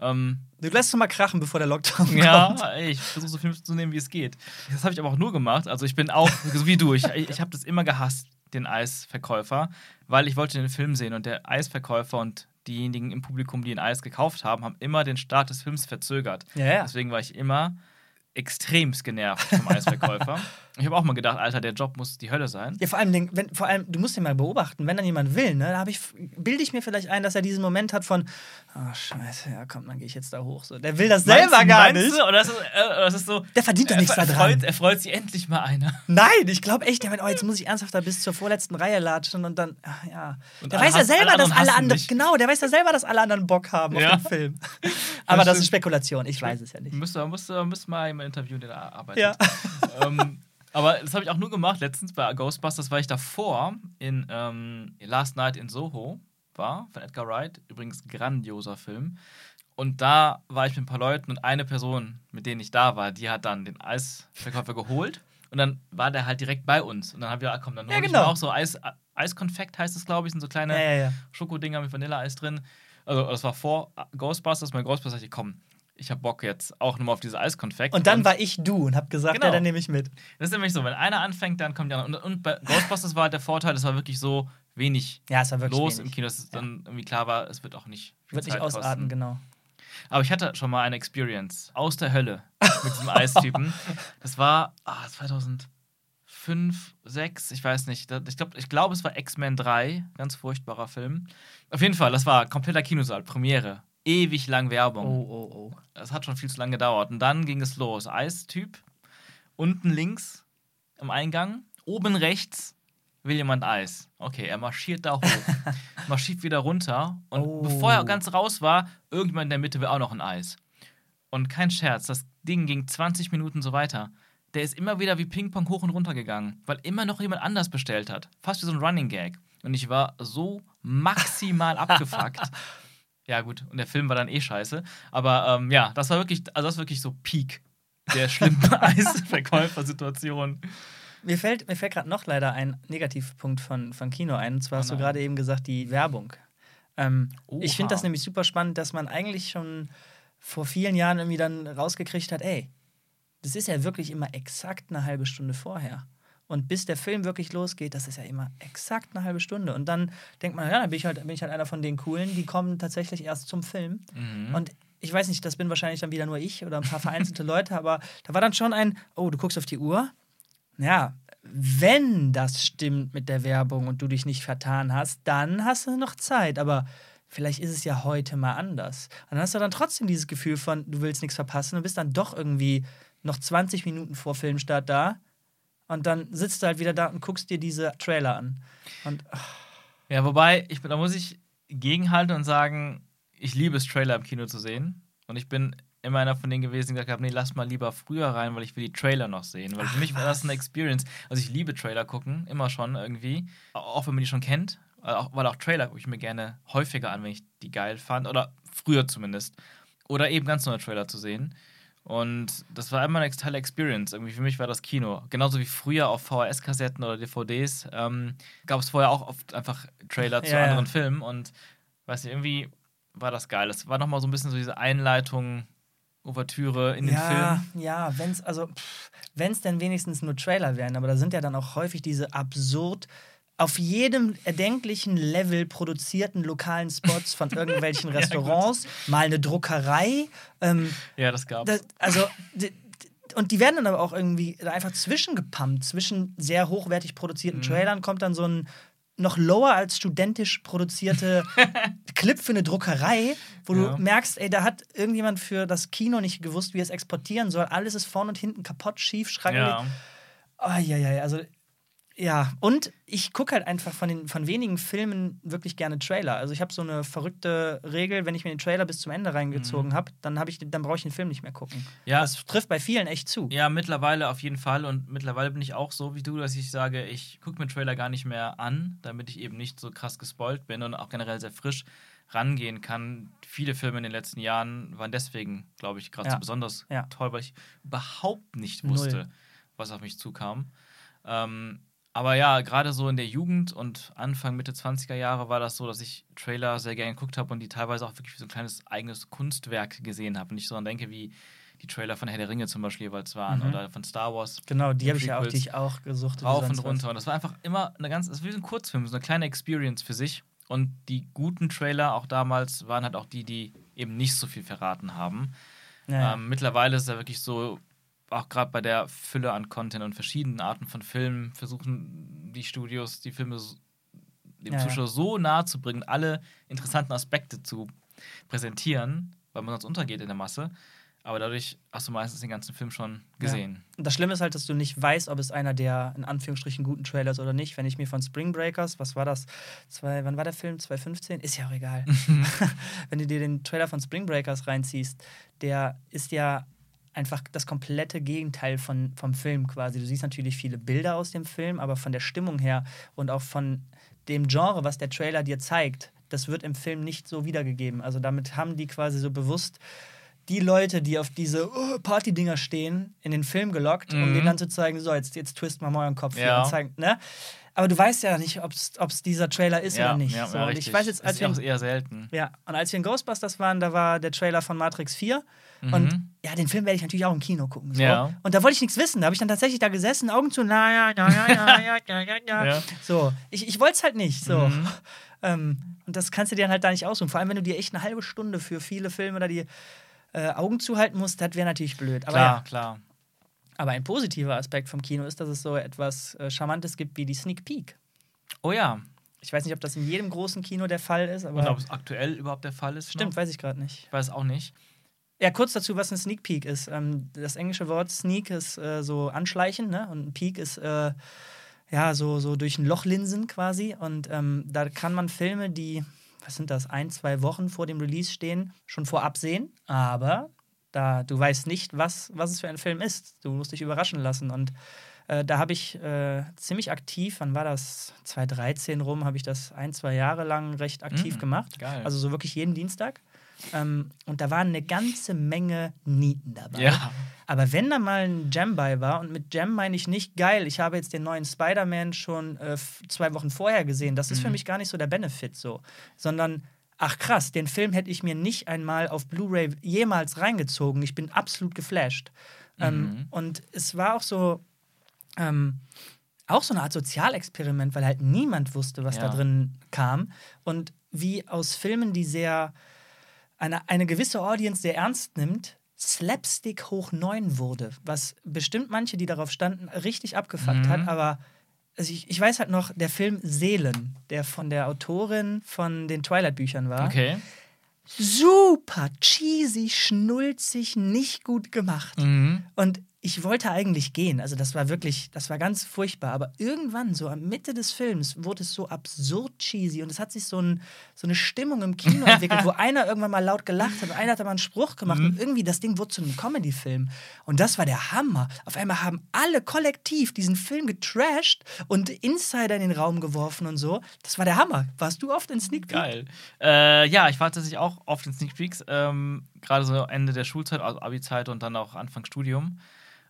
Speaker 1: Ähm,
Speaker 2: du lässt es mal krachen, bevor der Lockdown kommt.
Speaker 1: Ja, ich versuche so viel zu nehmen, wie es geht. Das habe ich aber auch nur gemacht. Also ich bin auch, <laughs> so wie du, ich, ich habe das immer gehasst, den Eisverkäufer, weil ich wollte den Film sehen und der Eisverkäufer und diejenigen im Publikum, die ein Eis gekauft haben, haben immer den Start des Films verzögert. Ja, ja. Deswegen war ich immer extremst genervt vom Eisverkäufer. <laughs> ich habe auch mal gedacht, Alter, der Job muss die Hölle sein.
Speaker 2: Ja, vor allem, wenn, vor allem du musst ihn mal beobachten, wenn dann jemand will, ne, da ich, bilde ich mir vielleicht ein, dass er diesen Moment hat von, oh scheiße, ja komm, dann gehe ich jetzt da hoch. So, der will das meinst selber gar nicht. Du?
Speaker 1: Oder das ist, äh, das ist so,
Speaker 2: der verdient doch nichts
Speaker 1: er,
Speaker 2: daran.
Speaker 1: Freut, er freut sich endlich mal einer. <laughs>
Speaker 2: Nein, ich glaube echt, der meint, oh, jetzt muss ich ernsthaft da bis zur vorletzten Reihe latschen und dann, ach, ja. Und der weiß ja selber, alle dass alle anderen, genau, der weiß ja selber, dass alle anderen Bock haben ja. auf den Film. <laughs> Aber das, das ist Spekulation, ich weiß es ja nicht.
Speaker 1: Müsste, müsste, müsste mal jemand interviewen, der da arbeitet. Ja. <laughs> ähm, aber das habe ich auch nur gemacht letztens bei Ghostbusters, weil ich davor in ähm, Last Night in Soho war, von Edgar Wright. Übrigens grandioser Film. Und da war ich mit ein paar Leuten und eine Person, mit denen ich da war, die hat dann den Eisverkäufer geholt. Und dann war der halt direkt bei uns. Und dann haben wir, ah, komm, dann ja, genau. auch so Eis, Eiskonfekt heißt es, glaube ich, sind so kleine ja, ja, Schokodinger mit Vanilleeis drin. Also das war vor Ghostbusters. Mein Ghostbusters ich, komm, ich habe Bock jetzt auch nochmal auf diese Eiskonfekt.
Speaker 2: Und dann und war ich du und habe gesagt, genau. ja, dann nehme ich mit.
Speaker 1: Das ist nämlich so, wenn einer anfängt, dann kommt der andere. Und, und bei Ghostbusters war halt der Vorteil, es war wirklich so wenig
Speaker 2: ja, es war wirklich
Speaker 1: los
Speaker 2: wenig.
Speaker 1: im Kino, dass es ja. dann irgendwie klar war, es wird auch nicht
Speaker 2: Wird Zeit nicht ausarten, genau.
Speaker 1: Aber ich hatte schon mal eine Experience aus der Hölle mit diesem Eistypen. <laughs> Das war ah, 2005, 6, ich weiß nicht. Ich glaube, ich glaub, es war X-Men 3, ganz furchtbarer Film. Auf jeden Fall, das war kompletter Kinosaal, Premiere ewig lang Werbung.
Speaker 2: Oh, oh, oh.
Speaker 1: Das hat schon viel zu lange gedauert. Und dann ging es los. Eistyp, unten links am Eingang, oben rechts will jemand Eis. Okay, er marschiert da hoch, <laughs> marschiert wieder runter. Und oh. bevor er ganz raus war, irgendjemand in der Mitte will auch noch ein Eis. Und kein Scherz, das Ding ging 20 Minuten so weiter. Der ist immer wieder wie Ping-Pong hoch und runter gegangen, weil immer noch jemand anders bestellt hat. Fast wie so ein Running Gag. Und ich war so maximal <laughs> abgefuckt. Ja, gut, und der Film war dann eh scheiße. Aber ähm, ja, das war wirklich, also das wirklich so Peak der schlimmen <laughs> Eisverkäufersituation.
Speaker 2: Mir fällt, mir fällt gerade noch leider ein Negativpunkt von, von Kino ein. Und zwar oh hast du gerade eben gesagt, die Werbung. Ähm, ich finde das nämlich super spannend, dass man eigentlich schon vor vielen Jahren irgendwie dann rausgekriegt hat, ey, das ist ja wirklich immer exakt eine halbe Stunde vorher. Und bis der Film wirklich losgeht, das ist ja immer exakt eine halbe Stunde. Und dann denkt man, ja, dann bin ich halt, bin ich halt einer von den Coolen, die kommen tatsächlich erst zum Film. Mhm. Und ich weiß nicht, das bin wahrscheinlich dann wieder nur ich oder ein paar vereinzelte <laughs> Leute, aber da war dann schon ein, oh, du guckst auf die Uhr. Ja, wenn das stimmt mit der Werbung und du dich nicht vertan hast, dann hast du noch Zeit. Aber vielleicht ist es ja heute mal anders. Und dann hast du dann trotzdem dieses Gefühl von, du willst nichts verpassen und bist dann doch irgendwie noch 20 Minuten vor Filmstart da. Und dann sitzt du halt wieder da und guckst dir diese Trailer an. Und ach,
Speaker 1: Ja, wobei, ich, da muss ich gegenhalten und sagen, ich liebe es, Trailer im Kino zu sehen. Und ich bin immer einer von denen gewesen, die gesagt haben, nee, lass mal lieber früher rein, weil ich will die Trailer noch sehen. Weil für mich war das eine Experience. Also ich liebe Trailer gucken, immer schon irgendwie. Auch wenn man die schon kennt. Auch, weil auch Trailer gucke ich mir gerne häufiger an, wenn ich die geil fand. Oder früher zumindest. Oder eben ganz neue Trailer zu sehen. Und das war immer eine tolle Experience. Irgendwie für mich war das Kino. Genauso wie früher auf VHS-Kassetten oder DVDs ähm, gab es vorher auch oft einfach Trailer zu
Speaker 2: Ja, ja.
Speaker 1: anderen Filmen. Und weiß nicht, irgendwie war das geil. Es war nochmal so ein bisschen so diese Einleitung, Ouvertüre in den
Speaker 2: ja,
Speaker 1: Film.
Speaker 2: ja, wenn es also, wenn es denn wenigstens nur Trailer wären, aber da sind ja dann auch häufig diese absurd auf jedem erdenklichen Level produzierten lokalen Spots von <laughs> irgendwelchen
Speaker 1: Ja,
Speaker 2: Restaurants, mal eine Druckerei, ähm,
Speaker 1: Ja, das gab's.
Speaker 2: das, also und die werden dann aber auch irgendwie einfach zwischengepumpt. Zwischen sehr hochwertig produzierten
Speaker 1: Mhm.
Speaker 2: Trailern kommt dann so ein noch lower als studentisch produzierte <laughs> Clip für eine Druckerei, wo
Speaker 1: Ja.
Speaker 2: du merkst, ey, da hat irgendjemand für das Kino nicht gewusst, wie er es exportieren soll. Alles ist vorne und hinten kaputt, schief, schrankelig.
Speaker 1: ja.
Speaker 2: Oh, ja, ja, also ja, und ich gucke halt einfach von, den, von wenigen Filmen wirklich gerne Trailer. Also ich habe so eine verrückte Regel, wenn ich mir den Trailer bis zum Ende reingezogen habe, dann, hab ich, dann brauche ich den Film nicht mehr gucken.
Speaker 1: Mhm. Ja.
Speaker 2: Das trifft bei vielen echt zu.
Speaker 1: Ja, mittlerweile auf jeden Fall. Und mittlerweile bin ich auch so wie du, dass ich sage, ich gucke mir Trailer gar nicht mehr an, damit ich eben nicht so krass gespoilt bin und auch generell sehr frisch rangehen kann. Viele Filme in den letzten Jahren waren deswegen, glaube ich, gerade
Speaker 2: Ja.
Speaker 1: so besonders
Speaker 2: Ja.
Speaker 1: toll, weil ich überhaupt nicht
Speaker 2: Null.
Speaker 1: wusste, was auf mich zukam. Ähm, aber ja, gerade so in der Jugend und Anfang, Mitte 20er Jahre war das so, dass ich Trailer sehr gerne geguckt habe und die teilweise auch wirklich wie so ein kleines eigenes Kunstwerk gesehen habe. Und ich so daran denke, wie die Trailer von Herr der Ringe zum Beispiel jeweils waren
Speaker 2: Mhm.
Speaker 1: oder von Star Wars.
Speaker 2: Genau, die habe ich ja auch, die ich auch gesucht
Speaker 1: Rauf und runter. Und das war einfach immer eine ganz, das ist wie ein Kurzfilm, so eine kleine Experience für sich. Und die guten Trailer auch damals waren halt auch die, die eben nicht so viel verraten haben.
Speaker 2: Ja, ja.
Speaker 1: Ähm, mittlerweile ist es ja wirklich so, auch gerade bei der Fülle an Content und verschiedenen Arten von Filmen, versuchen die Studios, die Filme dem
Speaker 2: Ja, ja.
Speaker 1: Zuschauer so nahe zu bringen, alle interessanten Aspekte zu präsentieren, weil man sonst untergeht in der Masse. Aber dadurch hast du meistens den ganzen Film schon gesehen.
Speaker 2: Und das Schlimme ist halt, dass du nicht weißt, ob es einer der in Anführungsstrichen guten Trailer ist oder nicht. Wenn ich mir von Spring Breakers, was war das? Zwei, wann war der Film? 2015? Ist ja auch egal. <laughs> Wenn du dir den Trailer von Spring Breakers reinziehst, der ist ja einfach das komplette Gegenteil von, vom Film quasi. Du siehst natürlich viele Bilder aus dem Film, aber von der Stimmung her und auch von dem Genre, was der Trailer dir zeigt, das wird im Film nicht so wiedergegeben. Also damit haben die quasi so bewusst die Leute, die auf diese oh, Party-Dinger stehen, in den Film gelockt, um
Speaker 1: Mhm.
Speaker 2: denen dann zu zeigen, so, jetzt, jetzt twist mal mal euren Kopf
Speaker 1: Ja.
Speaker 2: und zeigen, ne? Aber du weißt ja nicht, ob es dieser Trailer ist oder nicht.
Speaker 1: Ja,
Speaker 2: so,
Speaker 1: ja,
Speaker 2: ich weiß jetzt, als
Speaker 1: ist
Speaker 2: wir,
Speaker 1: eher selten.
Speaker 2: ja, und als wir in Ghostbusters waren, da war der Trailer von Matrix 4.
Speaker 1: Mhm.
Speaker 2: Und ja, den Film werde ich natürlich auch im Kino gucken. So.
Speaker 1: Ja.
Speaker 2: Und da wollte ich nichts wissen. Da habe ich dann tatsächlich da gesessen, Augen zu, na ja, ja, <laughs> ja, ja, ja, ja, ja, ja.
Speaker 1: Ja.
Speaker 2: So, ich, ich wollte es halt nicht. So.
Speaker 1: Mhm. <laughs>
Speaker 2: Ähm, und das kannst du dir dann halt da nicht aussuchen. Vor allem, wenn du dir echt eine halbe Stunde für viele Filme da die äh, Augen zuhalten musst, das wäre natürlich blöd. Aber,
Speaker 1: Klar,
Speaker 2: ja.
Speaker 1: klar.
Speaker 2: Aber ein positiver Aspekt vom Kino ist, dass es so etwas äh, Charmantes gibt wie die Sneak Peek.
Speaker 1: Oh ja.
Speaker 2: Ich weiß nicht, ob das in jedem großen Kino der Fall ist, aber
Speaker 1: Und ob es aktuell überhaupt der Fall ist.
Speaker 2: stimmt,
Speaker 1: noch?
Speaker 2: weiß ich gerade nicht.
Speaker 1: Ich weiß auch nicht.
Speaker 2: Ja, kurz dazu, was ein Sneak Peek ist. Ähm, das englische Wort Sneak ist äh, so anschleichen, ne? Und ein Peek ist äh, ja so, so durch ein Loch linsen quasi. Und ähm, da kann man Filme, die, was sind das, ein, zwei Wochen vor dem Release stehen, schon vorab sehen. Aber da du weißt nicht, was, was es für ein Film ist. Du musst dich überraschen lassen. Und äh, da habe ich äh, ziemlich aktiv, wann war das? 2013 rum, habe ich das ein, zwei Jahre lang recht aktiv
Speaker 1: Mm,
Speaker 2: gemacht.
Speaker 1: geil.
Speaker 2: Also so wirklich jeden Dienstag. Ähm, und da waren eine ganze Menge Nieten dabei.
Speaker 1: Ja.
Speaker 2: Aber wenn da mal ein Jam bei war, und mit Jam meine ich nicht geil, ich habe jetzt den neuen Spider-Man schon äh, zwei Wochen vorher gesehen, das ist für
Speaker 1: Mhm.
Speaker 2: mich gar nicht so der Benefit so, sondern ach krass, den Film hätte ich mir nicht einmal auf Blu-ray jemals reingezogen. Ich bin absolut geflasht. Ähm,
Speaker 1: Mhm.
Speaker 2: und es war auch so, ähm, auch so eine Art Sozialexperiment, weil halt niemand wusste, was da
Speaker 1: Ja.
Speaker 2: drin kam. Und wie aus Filmen, die sehr eine, eine gewisse Audience sehr ernst nimmt, Slapstick hoch 9 wurde. Was bestimmt manche, die darauf standen, richtig abgefuckt
Speaker 1: Mhm.
Speaker 2: hat. Aber also ich, ich weiß halt noch, der Film Seelen, der von der Autorin von den Twilight-Büchern war,
Speaker 1: Okay.
Speaker 2: super cheesy, schnulzig, nicht gut gemacht.
Speaker 1: Mhm.
Speaker 2: Und ich wollte eigentlich gehen. Also das war wirklich, das war ganz furchtbar. Aber irgendwann, so am Mitte des Films, wurde es so absurd cheesy und es hat sich so, ein, so eine Stimmung im Kino <laughs> entwickelt, wo einer irgendwann mal laut gelacht hat und einer hat mal einen Spruch gemacht
Speaker 1: Mhm.
Speaker 2: und irgendwie das Ding wurde zu einem Comedy-Film. Und das war der Hammer. Auf einmal haben alle kollektiv diesen Film getrashed und Insider in den Raum geworfen und so. Das war der Hammer. Warst du oft in Sneak Peek?
Speaker 1: Geil. Äh, ja, ich war tatsächlich auch auf den Sneak Peeks, ähm, gerade so Ende der Schulzeit, also Abi-Zeit und dann auch Anfang Studium.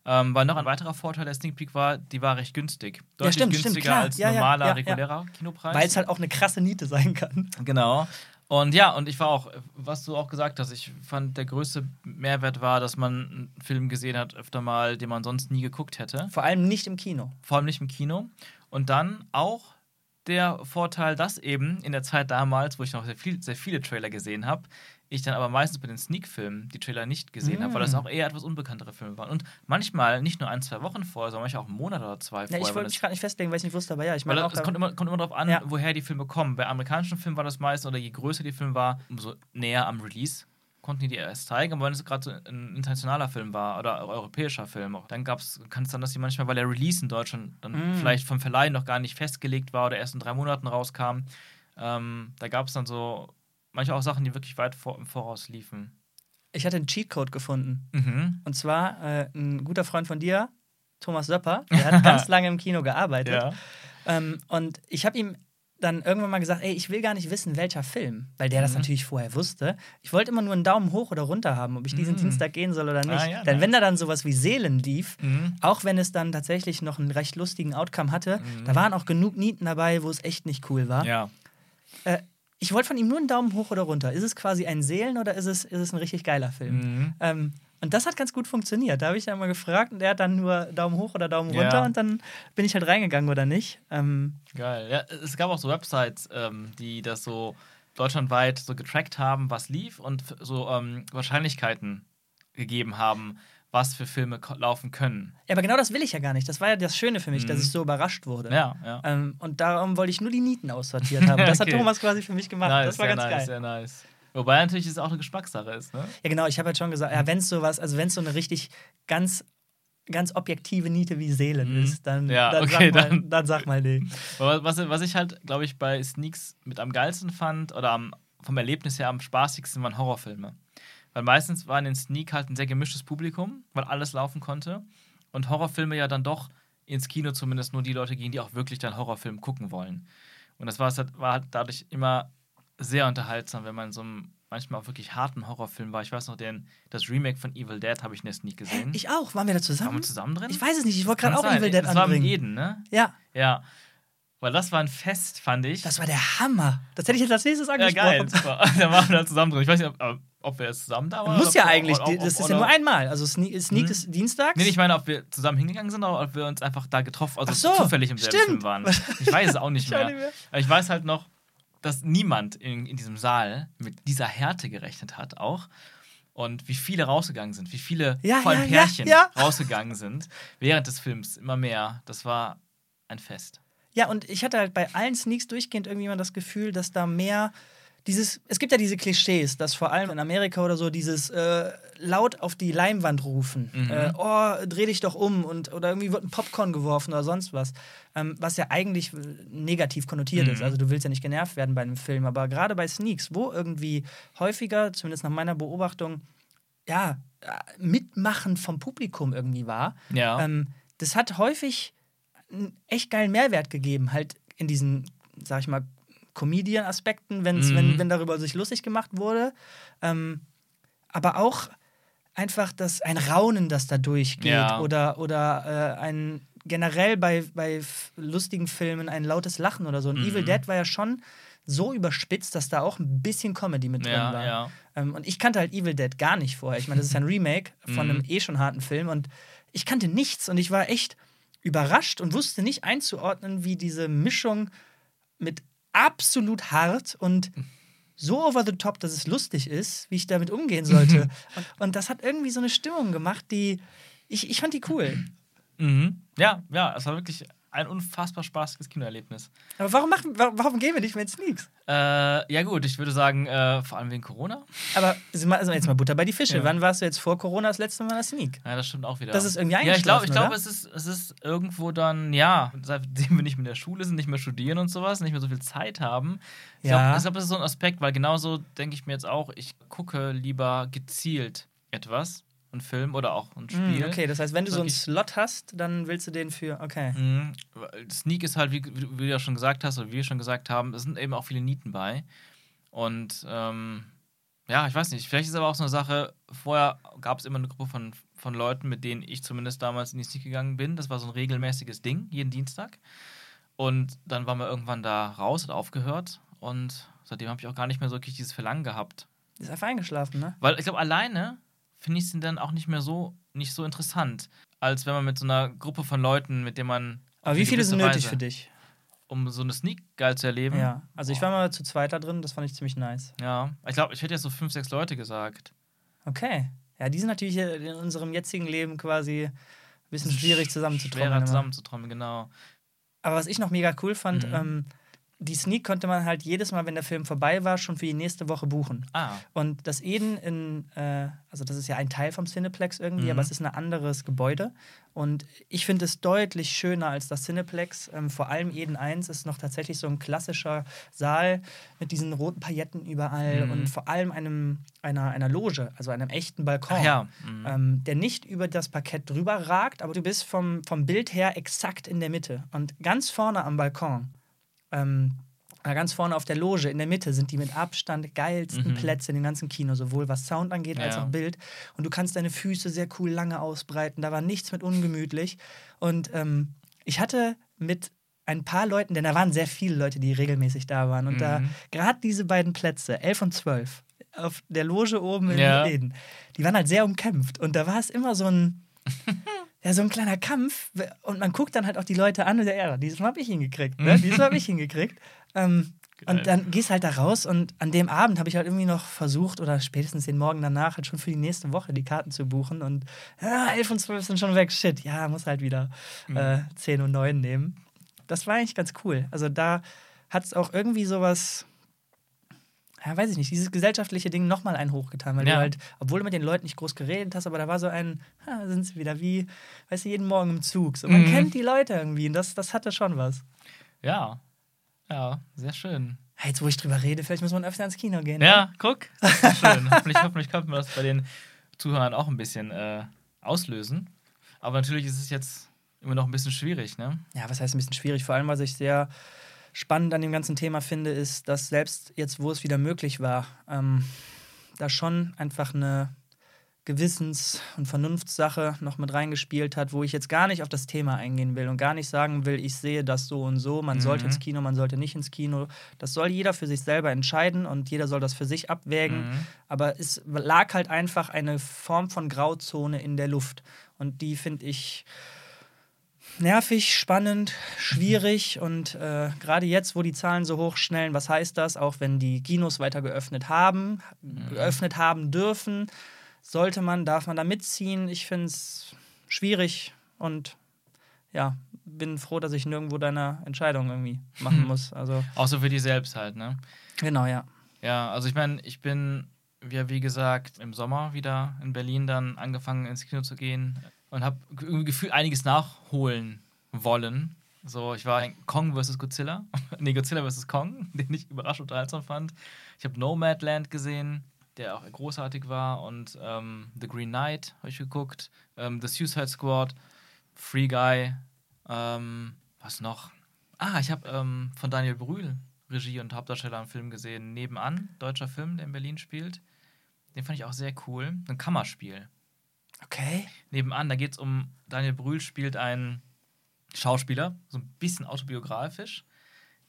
Speaker 1: Ähm, weil noch ein weiterer Vorteil der Sneak Peek war, die war recht günstig. Deutlich
Speaker 2: stimmt, stimmt,
Speaker 1: günstiger
Speaker 2: klar.
Speaker 1: als
Speaker 2: Ja, ja,
Speaker 1: normaler,
Speaker 2: ja, ja.
Speaker 1: regulärer Kinopreis.
Speaker 2: Weil es halt auch eine krasse Niete sein kann.
Speaker 1: Genau. Und ja, und ich war auch, was du auch gesagt hast, ich fand, der größte Mehrwert war, dass man einen Film gesehen hat, öfter mal, den man sonst nie geguckt hätte.
Speaker 2: Vor allem nicht im Kino.
Speaker 1: Vor allem nicht im Kino. Und dann auch der Vorteil, dass eben in der Zeit damals, wo ich noch sehr, viel, sehr viele Trailer gesehen habe, ich dann aber meistens bei den Sneak-Filmen die Trailer nicht gesehen habe, weil das
Speaker 2: Mm.
Speaker 1: auch eher etwas unbekanntere Filme waren. Und manchmal nicht nur ein, zwei Wochen vorher, sondern manchmal auch einen Monat oder zwei
Speaker 2: Ja,
Speaker 1: vorher.
Speaker 2: ich wollte mich gerade nicht festlegen, weil ich nicht wusste, aber ja, ich meine
Speaker 1: es
Speaker 2: da-
Speaker 1: kommt immer, kommt immer darauf an,
Speaker 2: Ja.
Speaker 1: woher die Filme kommen. Bei amerikanischen Filmen war das meist, oder je größer die Film war, umso näher am Release konnten die die erst zeigen. Aber wenn es gerade so ein internationaler Film war oder europäischer Film, dann gab's, kann es dann, dass die manchmal, weil der Release in Deutschland dann
Speaker 2: Mm.
Speaker 1: vielleicht vom Verleih noch gar nicht festgelegt war oder erst in drei Monaten rauskam, ähm, da gab es dann so manchmal auch Sachen, die wirklich weit vor, im Voraus liefen.
Speaker 2: ich hatte einen Cheatcode gefunden.
Speaker 1: Mhm.
Speaker 2: Und zwar äh, ein guter Freund von dir, Thomas Söpper, der hat ganz <laughs> lange im Kino gearbeitet.
Speaker 1: Ja.
Speaker 2: Ähm, und ich habe ihm dann irgendwann mal gesagt, ey, ich will gar nicht wissen, welcher Film, weil der das
Speaker 1: Mhm.
Speaker 2: natürlich vorher wusste. Ich wollte immer nur einen Daumen hoch oder runter haben, ob ich diesen
Speaker 1: Mhm.
Speaker 2: Dienstag gehen soll oder nicht.
Speaker 1: Ah, ja,
Speaker 2: Denn
Speaker 1: nice.
Speaker 2: wenn da dann sowas wie Seelen lief,
Speaker 1: Mhm.
Speaker 2: auch wenn es dann tatsächlich noch einen recht lustigen Outcome hatte,
Speaker 1: Mhm.
Speaker 2: da waren auch genug Nieten dabei, wo es echt nicht cool war.
Speaker 1: Ja.
Speaker 2: Äh, ich wollte von ihm nur einen Daumen hoch oder runter. Ist es quasi ein Seelen oder ist es, ist es ein richtig geiler Film?
Speaker 1: Mhm.
Speaker 2: Ähm, und das hat ganz gut funktioniert. Da habe ich dann mal gefragt und der hat dann nur Daumen hoch oder Daumen
Speaker 1: Ja.
Speaker 2: runter und dann bin ich halt reingegangen oder nicht. Ähm,
Speaker 1: Geil. Ja, es gab auch so Websites, ähm, die das so deutschlandweit so getrackt haben, was lief und so ähm, Wahrscheinlichkeiten gegeben haben, was für Filme laufen können.
Speaker 2: ja, aber genau das will ich ja gar nicht. Das war ja das Schöne für mich,
Speaker 1: Mhm.
Speaker 2: dass ich so überrascht wurde.
Speaker 1: Ja, ja.
Speaker 2: Ähm, und darum wollte ich nur die Nieten aussortiert haben. <laughs> Das
Speaker 1: Okay.
Speaker 2: hat Thomas quasi für mich gemacht.
Speaker 1: nice,
Speaker 2: das war ganz
Speaker 1: nice,
Speaker 2: geil.
Speaker 1: sehr nice. Wobei natürlich es auch eine Geschmackssache ist, ne?
Speaker 2: Ja, genau. Ich habe halt schon gesagt, ja, wenn es sowas, also wenn es so eine richtig ganz, ganz objektive Niete wie Seelen
Speaker 1: Mhm.
Speaker 2: ist, dann,
Speaker 1: Ja,
Speaker 2: dann,
Speaker 1: okay,
Speaker 2: sag mal,
Speaker 1: dann-
Speaker 2: dann sag mal nee.
Speaker 1: Was, was ich halt, glaube ich, bei Sneaks mit am geilsten fand oder am, vom Erlebnis her am spaßigsten waren Horrorfilme. Weil meistens war in den Sneak halt ein sehr gemischtes Publikum, weil alles laufen konnte. Und Horrorfilme ja dann doch ins Kino zumindest nur die Leute gehen, die auch wirklich dann Horrorfilm gucken wollen. Und das war, halt- war halt dadurch immer sehr unterhaltsam, wenn man in so einem manchmal auch wirklich harten Horrorfilm war. Ich weiß noch, den, das Remake von Evil Dead habe ich in der Sneak gesehen.
Speaker 2: Ich auch. Waren wir da
Speaker 1: Waren
Speaker 2: zusammen?
Speaker 1: wir zusammen drin?
Speaker 2: Ich weiß es nicht. Ich wollte gerade auch
Speaker 1: sein.
Speaker 2: Evil Dead
Speaker 1: Das war im
Speaker 2: anbringen.
Speaker 1: Eden, ne?
Speaker 2: Ja,
Speaker 1: Ja. Weil das war ein Fest, fand ich.
Speaker 2: das war der Hammer. Das hätte ich jetzt als nächstes
Speaker 1: ja,
Speaker 2: angesprochen.
Speaker 1: geil. Super. <laughs> da waren wir da zusammen drin. Ich weiß nicht, ob, ob wir jetzt zusammen da waren.
Speaker 2: Muss ja
Speaker 1: ob-
Speaker 2: eigentlich.
Speaker 1: ob- ob-
Speaker 2: das ist ja nur einmal. Also Sneak, Sneak
Speaker 1: Mhm.
Speaker 2: ist dienstags.
Speaker 1: Nee, ich meine, ob wir zusammen hingegangen sind oder ob wir uns einfach da getroffen, also
Speaker 2: so,
Speaker 1: zufällig im selben. Film waren. <laughs> Ich weiß es auch nicht, mehr.
Speaker 2: nicht mehr.
Speaker 1: Aber ich weiß halt noch, dass niemand in, in diesem Saal mit dieser Härte gerechnet hat auch. Und wie viele rausgegangen sind, wie viele
Speaker 2: Ja,
Speaker 1: vor allem
Speaker 2: ja,
Speaker 1: Pärchen
Speaker 2: ja.
Speaker 1: rausgegangen sind während des Films. Immer mehr. Das war ein Fest.
Speaker 2: Ja, und ich hatte halt bei allen Sneaks durchgehend irgendwie immer das Gefühl, dass da mehr dieses, es gibt ja diese Klischees, dass vor allem in Amerika oder so dieses äh, laut auf die Leinwand rufen,
Speaker 1: Mhm.
Speaker 2: äh, oh, dreh dich doch um und oder irgendwie wird ein Popcorn geworfen oder sonst was, ähm, was ja eigentlich äh, negativ konnotiert
Speaker 1: Mhm.
Speaker 2: ist. Also du willst ja nicht genervt werden bei einem Film, aber gerade bei Sneaks, wo irgendwie häufiger, zumindest nach meiner Beobachtung, ja, äh, Mitmachen vom Publikum irgendwie war,
Speaker 1: Ja.
Speaker 2: ähm, das hat häufig einen echt geilen Mehrwert gegeben, halt in diesen, sag ich mal, Comedian-Aspekten, wenn's,
Speaker 1: Mhm.
Speaker 2: wenn, wenn darüber sich lustig gemacht wurde. Ähm, aber auch einfach das, ein Raunen, das da durchgeht
Speaker 1: Ja.
Speaker 2: oder, oder äh, ein generell bei, bei lustigen Filmen ein lautes Lachen oder so. Und
Speaker 1: Mhm.
Speaker 2: Evil Dead war ja schon so überspitzt, dass da auch ein bisschen Comedy mit drin
Speaker 1: ja,
Speaker 2: war.
Speaker 1: ja.
Speaker 2: Ähm, und ich kannte halt Evil Dead gar nicht vorher. Ich meine, das ist ein Remake von einem
Speaker 1: Mhm.
Speaker 2: eh schon harten Film und ich kannte nichts und ich war echt überrascht und wusste nicht einzuordnen, wie diese Mischung mit absolut hart und so over the top, dass es lustig ist, wie ich damit umgehen sollte. und, und das hat irgendwie so eine Stimmung gemacht, die ich, ich fand die cool.
Speaker 1: Mhm. Ja, ja, es war wirklich ein unfassbar spaßiges Kinoerlebnis.
Speaker 2: Aber warum, machen, warum, gehen wir nicht mehr in Sneaks?
Speaker 1: Äh, ja, gut, ich würde sagen, äh, vor allem wegen Corona.
Speaker 2: Aber also jetzt mal Butter bei die Fische.
Speaker 1: Ja.
Speaker 2: Wann warst du jetzt vor Corona das letzte Mal in der Sneak?
Speaker 1: Ja, das stimmt auch wieder.
Speaker 2: Das ist irgendwie
Speaker 1: Ja, ich glaube,
Speaker 2: eingeschlafen, oder?
Speaker 1: es ist, es ist irgendwo dann, ja, seitdem wir nicht mehr in der Schule sind, nicht mehr studieren und sowas, nicht mehr so viel Zeit haben. Ich
Speaker 2: Ja.
Speaker 1: glaube, glaub, das ist so ein Aspekt, weil genauso denke ich mir jetzt auch, ich gucke lieber gezielt etwas, einen Film oder auch ein Spiel.
Speaker 2: Mm, okay, das heißt, wenn du so einen. Slot hast, dann willst du den für. Okay.
Speaker 1: Weil Sneak ist halt, wie, wie du ja schon gesagt hast, oder wie wir schon gesagt haben, es sind eben auch viele Nieten bei. Und ähm, ja, ich weiß nicht, vielleicht ist es aber auch so eine Sache, vorher gab es immer eine Gruppe von, von Leuten, mit denen ich zumindest damals in die Sneak gegangen bin. Das war so ein regelmäßiges Ding, jeden Dienstag. Und dann waren wir irgendwann da raus, hat aufgehört. Und seitdem habe ich auch gar nicht mehr so wirklich dieses Verlangen gehabt.
Speaker 2: Ist einfach eingeschlafen, ne?
Speaker 1: Weil ich glaube, alleine finde ich es dann auch nicht mehr so, nicht so interessant, als wenn man mit so einer Gruppe von Leuten, mit denen man.
Speaker 2: Aber wie viele sind nötig
Speaker 1: Weise-
Speaker 2: für dich?
Speaker 1: um so eine Sneak geil zu erleben.
Speaker 2: Ja. Also ich war mal zu zweit da drin, das fand ich ziemlich nice.
Speaker 1: Ja, ich glaube, ich hätte jetzt so fünf, sechs Leute gesagt.
Speaker 2: Okay. Ja, die sind natürlich in unserem jetzigen Leben quasi ein bisschen schwierig zusammenzutrommeln.
Speaker 1: Schwerer zusammenzutrommeln, genau.
Speaker 2: Aber was ich noch mega cool fand,
Speaker 1: Mhm.
Speaker 2: ähm, die Sneak konnte man halt jedes Mal, wenn der Film vorbei war, schon für die nächste Woche buchen.
Speaker 1: Ah,
Speaker 2: Und das Eden in, äh, also das ist ja ein Teil vom Cineplex irgendwie,
Speaker 1: Mhm.
Speaker 2: aber es ist ein anderes Gebäude. Und ich finde es deutlich schöner als das Cineplex. Ähm, vor allem Eden 1 ist noch tatsächlich so ein klassischer Saal mit diesen roten Pailletten überall
Speaker 1: Mhm.
Speaker 2: und vor allem einem, einer, einer Loge, also einem echten Balkon.
Speaker 1: ja. Mhm.
Speaker 2: Ähm, der nicht über das Parkett drüber ragt, aber du bist vom, vom Bild her exakt in der Mitte. Und ganz vorne am Balkon, ähm, äh, ganz vorne auf der Loge in der Mitte sind die mit Abstand geilsten
Speaker 1: Mhm.
Speaker 2: Plätze in dem ganzen Kino, sowohl was Sound angeht als
Speaker 1: Ja.
Speaker 2: auch Bild. Und du kannst deine Füße sehr cool lange ausbreiten. Da war nichts mit ungemütlich. Und ähm, ich hatte mit ein paar Leuten, denn da waren sehr viele Leute, die regelmäßig da waren. Und da
Speaker 1: Mhm.
Speaker 2: gerade diese beiden Plätze, 11 und 12, auf der Loge oben in
Speaker 1: Ja.
Speaker 2: Eden, die waren halt sehr umkämpft. Und da war es immer so ein, <laughs> ja, so ein kleiner Kampf. Und man guckt dann halt auch die Leute an und sagt, ja, diesmal habe ich hingekriegt. Ne? Diesmal habe ich hingekriegt. Ähm, <laughs>
Speaker 1: Geil.
Speaker 2: und dann gehst halt da raus und an dem Abend habe ich halt irgendwie noch versucht oder spätestens den Morgen danach halt schon für die nächste Woche die Karten zu buchen und ja, 11 und 12 sind schon weg. Shit, ja, muss halt wieder äh, 10 und 9 nehmen. Das war eigentlich ganz cool. Also da hat es auch irgendwie sowas, ja, weiß ich nicht, dieses gesellschaftliche Ding nochmal einen hochgetan, weil
Speaker 1: Ja.
Speaker 2: du halt, obwohl du mit den Leuten nicht groß geredet hast, aber da war so ein, ha, sind sie wieder wie, weißt du, jeden Morgen im Zug. So, man
Speaker 1: Mhm.
Speaker 2: kennt die Leute irgendwie und das, das hatte schon was.
Speaker 1: Ja. Ja, sehr schön.
Speaker 2: Jetzt, wo ich drüber rede, vielleicht muss man öfter ins Kino gehen. ne?
Speaker 1: Ja, guck. Das schön. <laughs> hoffentlich, hoffentlich könnte man das bei den Zuhörern auch ein bisschen äh, auslösen. Aber natürlich ist es jetzt immer noch ein bisschen schwierig, ne?
Speaker 2: Ja, was heißt ein bisschen schwierig? Vor allem, was ich sehr spannend an dem ganzen Thema finde, ist, dass selbst jetzt, wo es wieder möglich war, ähm, da schon einfach eine Gewissens- und Vernunftssache noch mit reingespielt hat, wo ich jetzt gar nicht auf das Thema eingehen will und gar nicht sagen will, ich sehe das so und so, man sollte
Speaker 1: Mhm.
Speaker 2: ins Kino, man sollte nicht ins Kino. Das soll jeder für sich selber entscheiden und jeder soll das für sich abwägen.
Speaker 1: Mhm.
Speaker 2: Aber es lag halt einfach eine Form von Grauzone in der Luft. Und die finde ich nervig, spannend, schwierig. Und äh, gerade jetzt, wo die Zahlen so hoch schnellen, was heißt das? Auch wenn die Kinos weiter geöffnet haben, geöffnet haben dürfen, sollte man, darf man da mitziehen. Ich finde es schwierig und ja, bin froh, dass ich nirgendwo deine Entscheidung irgendwie machen muss. Also,
Speaker 1: Außer für die selbst halt, ne?
Speaker 2: genau, ja.
Speaker 1: Ja, also ich meine, ich bin, ja, wie gesagt, im Sommer wieder in Berlin dann angefangen ins Kino zu gehen und habe irgendwie gefühlt einiges nachholen wollen. So, ich war in Kong vs. Godzilla, <laughs> nee, Godzilla vs. Kong, <laughs> den ich überraschend unterhaltsam fand. Ich habe Nomadland gesehen, der auch großartig war und ähm, The Green Knight habe ich geguckt, ähm, The Suicide Squad, Free Guy, ähm, was noch? Ah, ich habe ähm, von Daniel Brühl Regie und Hauptdarsteller einen Film gesehen, Nebenan, deutscher Film, der in Berlin spielt. Den fand ich auch sehr cool. Ein Kammerspiel.
Speaker 2: Okay.
Speaker 1: Nebenan, da geht es um, Daniel Brühl spielt einen Schauspieler, so ein bisschen autobiografisch,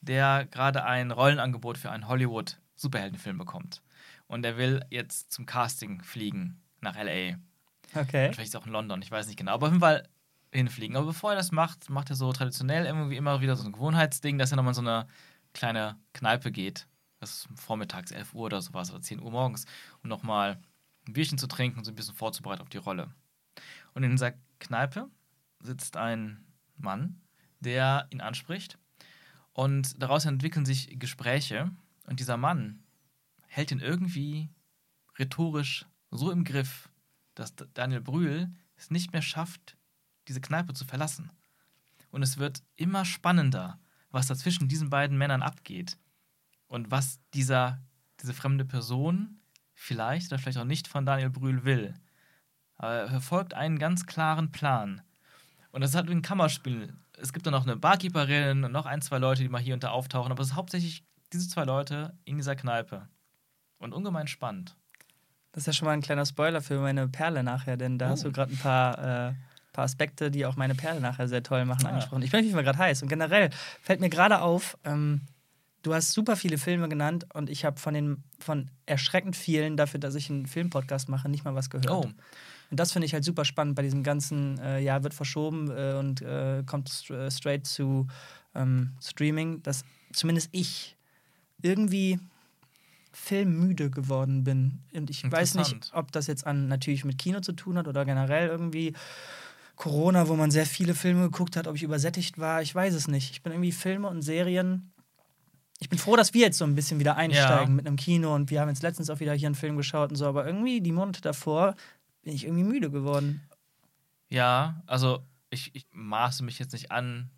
Speaker 1: der gerade ein Rollenangebot für einen Hollywood-Superheldenfilm bekommt. Und er will jetzt zum Casting fliegen nach L.A.
Speaker 2: Okay.
Speaker 1: Vielleicht auch in London, ich weiß nicht genau. Aber auf jeden Fall hinfliegen. Aber bevor er das macht, macht er so traditionell irgendwie immer wieder so ein Gewohnheitsding, dass er nochmal in so eine kleine Kneipe geht. Das ist vormittags 11 Uhr oder sowas oder 10 Uhr morgens, um nochmal ein Bierchen zu trinken und so ein bisschen vorzubereiten auf die Rolle. Und in dieser Kneipe sitzt ein Mann, der ihn anspricht. Und daraus entwickeln sich Gespräche. Und dieser Mann hält ihn irgendwie rhetorisch so im Griff, dass Daniel Brühl es nicht mehr schafft, diese Kneipe zu verlassen. Und es wird immer spannender, was da zwischen diesen beiden Männern abgeht. Und was dieser, diese fremde Person vielleicht oder vielleicht auch nicht von Daniel Brühl will. Aber er verfolgt einen ganz klaren Plan. Und das ist halt wie ein Kammerspiel. Es gibt dann noch eine Barkeeperin und noch ein, zwei Leute, die mal hier und da auftauchen, aber es ist hauptsächlich diese zwei Leute in dieser Kneipe. Und ungemein spannend.
Speaker 2: Das ist ja schon mal ein kleiner Spoiler für meine Perle nachher, denn da oh. hast du gerade ein paar, äh, paar Aspekte, die auch meine Perle nachher sehr toll machen, ah. angesprochen. Ich bin auf jeden Fall gerade heiß. Und generell fällt mir gerade auf, ähm, du hast super viele Filme genannt und ich habe von den von erschreckend vielen dafür, dass ich einen Filmpodcast mache, nicht mal was gehört. Oh. Und das finde ich halt super spannend bei diesem ganzen, äh, ja, wird verschoben äh, und äh, kommt st äh, straight zu ähm, Streaming, dass zumindest ich irgendwie filmmüde geworden bin. Und ich weiß nicht, ob das jetzt an natürlich mit Kino zu tun hat oder generell irgendwie Corona, wo man sehr viele Filme geguckt hat, ob ich übersättigt war. Ich weiß es nicht. Ich bin irgendwie Filme und Serien. Ich bin froh, dass wir jetzt so ein bisschen wieder einsteigen ja. mit einem Kino und wir haben jetzt letztens auch wieder hier einen Film geschaut und so, aber irgendwie die Monate davor bin ich irgendwie müde geworden.
Speaker 1: Ja, also ich, ich maße mich jetzt nicht an,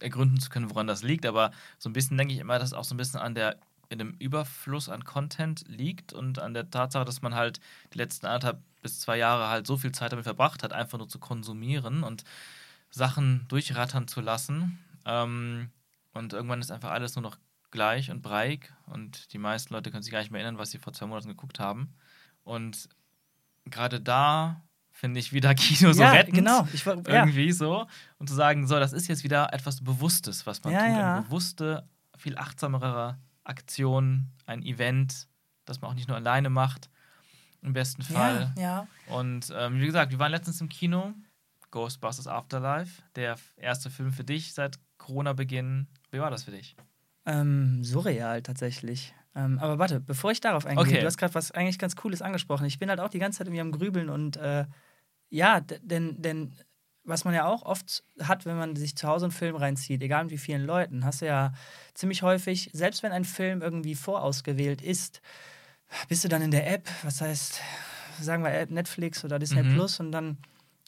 Speaker 1: ergründen zu können, woran das liegt, aber so ein bisschen denke ich immer, dass auch so ein bisschen an der in dem Überfluss an Content liegt und an der Tatsache, dass man halt die letzten anderthalb bis zwei Jahre halt so viel Zeit damit verbracht hat, einfach nur zu konsumieren und Sachen durchrattern zu lassen. Ähm, und irgendwann ist einfach alles nur noch gleich und breig und die meisten Leute können sich gar nicht mehr erinnern, was sie vor zwei Monaten geguckt haben. Und gerade da finde ich wieder <laughs> Kino so ja, rettend. Genau. Ich, ja. Irgendwie so. Und zu sagen, so, das ist jetzt wieder etwas Bewusstes, was man ja, tut. Eine bewusste, viel achtsamere Aktion, ein Event, das man auch nicht nur alleine macht. Im besten Fall. Und ähm, wie gesagt, wir waren letztens im Kino. Ghostbusters Afterlife, der erste Film für dich seit Corona-Beginn. Wie war das für dich?
Speaker 2: Ähm, surreal tatsächlich. Ähm, aber warte, bevor ich darauf eingehe, okay. du hast gerade was eigentlich ganz Cooles angesprochen. Ich bin halt auch die ganze Zeit irgendwie am Grübeln und äh, ja, denn, denn was man ja auch oft hat, wenn man sich zu Hause einen Film reinzieht, egal mit wie vielen Leuten, hast du ja ziemlich häufig, selbst wenn ein Film irgendwie vorausgewählt ist, bist du dann in der App, was heißt, sagen wir Netflix oder Disney mhm. Plus, und dann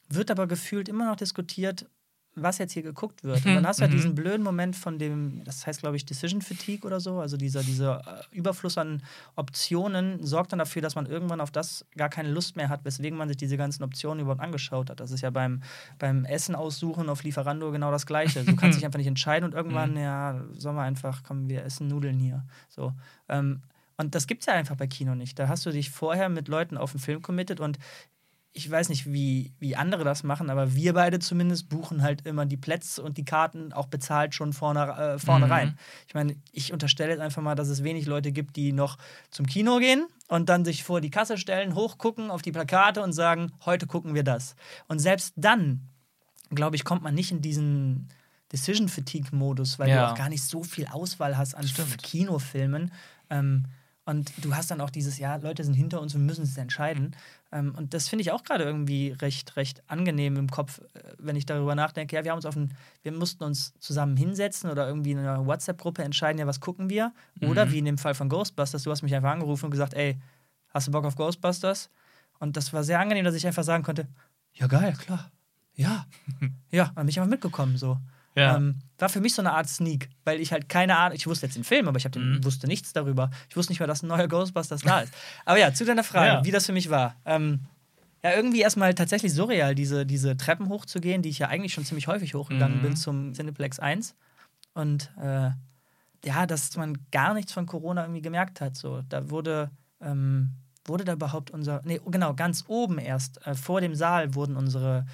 Speaker 2: wird aber gefühlt immer noch diskutiert, was jetzt hier geguckt wird. Und dann hast du halt mhm. diesen blöden Moment von dem, das heißt, glaube ich, Decision Fatigue oder so, also dieser, dieser äh, Überfluss an Optionen sorgt dann dafür, dass man irgendwann auf das gar keine Lust mehr hat, weswegen man sich diese ganzen Optionen überhaupt angeschaut hat. Das ist ja beim, beim Essen aussuchen auf Lieferando genau das Gleiche. Du kannst dich <laughs> einfach nicht entscheiden und irgendwann, mhm. ja, sollen wir einfach, kommen wir essen Nudeln hier. So. Ähm, und das gibt es ja einfach bei Kino nicht. Da hast du dich vorher mit Leuten auf den Film committed und ich weiß nicht, wie, wie andere das machen, aber wir beide zumindest buchen halt immer die Plätze und die Karten auch bezahlt schon vorne, äh, vorne mhm. rein. Ich meine, ich unterstelle jetzt einfach mal, dass es wenig Leute gibt, die noch zum Kino gehen und dann sich vor die Kasse stellen, hochgucken auf die Plakate und sagen, heute gucken wir das. Und selbst dann, glaube ich, kommt man nicht in diesen Decision Fatigue Modus, weil ja. du auch gar nicht so viel Auswahl hast an Stimmt. Kinofilmen. Ähm, und du hast dann auch dieses, ja, Leute sind hinter uns und müssen es entscheiden. Ähm, und das finde ich auch gerade irgendwie recht, recht angenehm im Kopf, äh, wenn ich darüber nachdenke. Ja, wir haben uns auf ein, wir mussten uns zusammen hinsetzen oder irgendwie in einer WhatsApp-Gruppe entscheiden, ja, was gucken wir? Oder mhm. wie in dem Fall von Ghostbusters, du hast mich einfach angerufen und gesagt, ey, hast du Bock auf Ghostbusters? Und das war sehr angenehm, dass ich einfach sagen konnte, ja, geil, klar. Ja. <laughs> ja, dann bin ich einfach mitgekommen so. Ja. Ähm, war für mich so eine Art Sneak, weil ich halt keine Ahnung, ich wusste jetzt den Film, aber ich mhm. wusste nichts darüber. Ich wusste nicht mal, dass ein neuer Ghostbusters da ist. Aber ja, zu deiner Frage, ja. wie das für mich war. Ähm, ja, irgendwie erstmal tatsächlich surreal, diese, diese Treppen hochzugehen, die ich ja eigentlich schon ziemlich häufig hochgegangen mhm. bin zum Cineplex 1. Und äh, ja, dass man gar nichts von Corona irgendwie gemerkt hat. So, da wurde, ähm, wurde da überhaupt unser, nee, genau, ganz oben erst, äh, vor dem Saal wurden unsere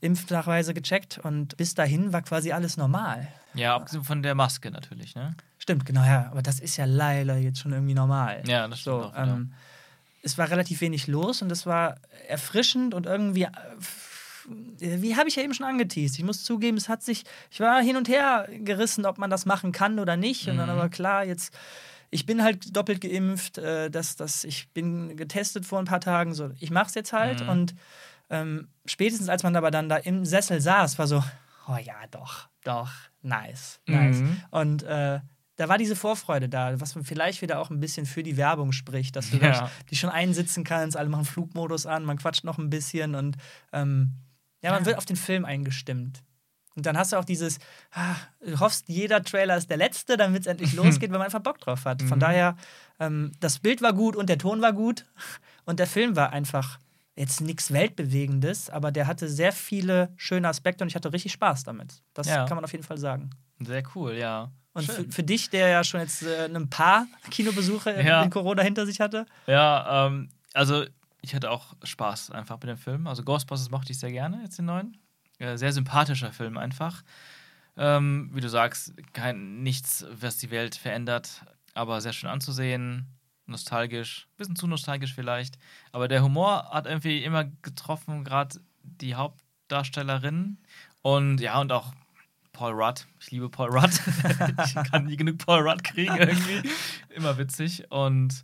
Speaker 2: Impfnachweise gecheckt und bis dahin war quasi alles normal.
Speaker 1: Ja, abgesehen von der Maske natürlich, ne?
Speaker 2: Stimmt, genau, ja. Aber das ist ja leider jetzt schon irgendwie normal.
Speaker 1: Ja, das stimmt. So, auch, ähm,
Speaker 2: es war relativ wenig los und es war erfrischend und irgendwie. Äh, wie habe ich ja eben schon angeteased. Ich muss zugeben, es hat sich. Ich war hin und her gerissen, ob man das machen kann oder nicht. Und dann mhm. aber klar, jetzt ich bin halt doppelt geimpft, äh, dass, dass ich bin getestet vor ein paar Tagen, so ich mache es jetzt halt mhm. und ähm, spätestens als man aber dann da im Sessel saß, war so, oh ja, doch, Doch, nice. Nice.
Speaker 1: Mhm.
Speaker 2: Und äh, da war diese Vorfreude da, was vielleicht wieder auch ein bisschen für die Werbung spricht, dass du
Speaker 1: Ja.
Speaker 2: da dich schon einsitzen kannst, alle machen Flugmodus an, man quatscht noch ein bisschen und ähm, ja, man
Speaker 1: Ja.
Speaker 2: wird auf den Film eingestimmt. Und dann hast du auch dieses, ah, du hoffst, jeder Trailer ist der letzte, damit es endlich <laughs> losgeht, weil man einfach Bock drauf hat. Von
Speaker 1: Mhm.
Speaker 2: daher, ähm, das Bild war gut und der Ton war gut und der Film war einfach jetzt nichts Weltbewegendes, aber der hatte sehr viele schöne Aspekte und ich hatte richtig Spaß damit. Das
Speaker 1: Ja.
Speaker 2: kann man auf jeden Fall sagen.
Speaker 1: Sehr cool, ja.
Speaker 2: Und für, für dich, der ja schon jetzt äh, ein paar Kinobesuche in-
Speaker 1: Ja.
Speaker 2: in Corona hinter sich hatte.
Speaker 1: Ja, ähm, also ich hatte auch Spaß einfach mit dem Film. Also Ghostbusters mochte ich sehr gerne, jetzt den neuen. Äh, sehr sympathischer Film einfach. Ähm, wie du sagst, kein, nichts, was die Welt verändert, aber sehr schön anzusehen. Nostalgisch, bisschen zu nostalgisch vielleicht. Aber der Humor hat irgendwie immer getroffen, gerade die Hauptdarstellerin. Und ja, und auch Paul Rudd. Ich liebe Paul Rudd. <laughs> ich kann nie genug Paul Rudd kriegen irgendwie. Immer witzig. Und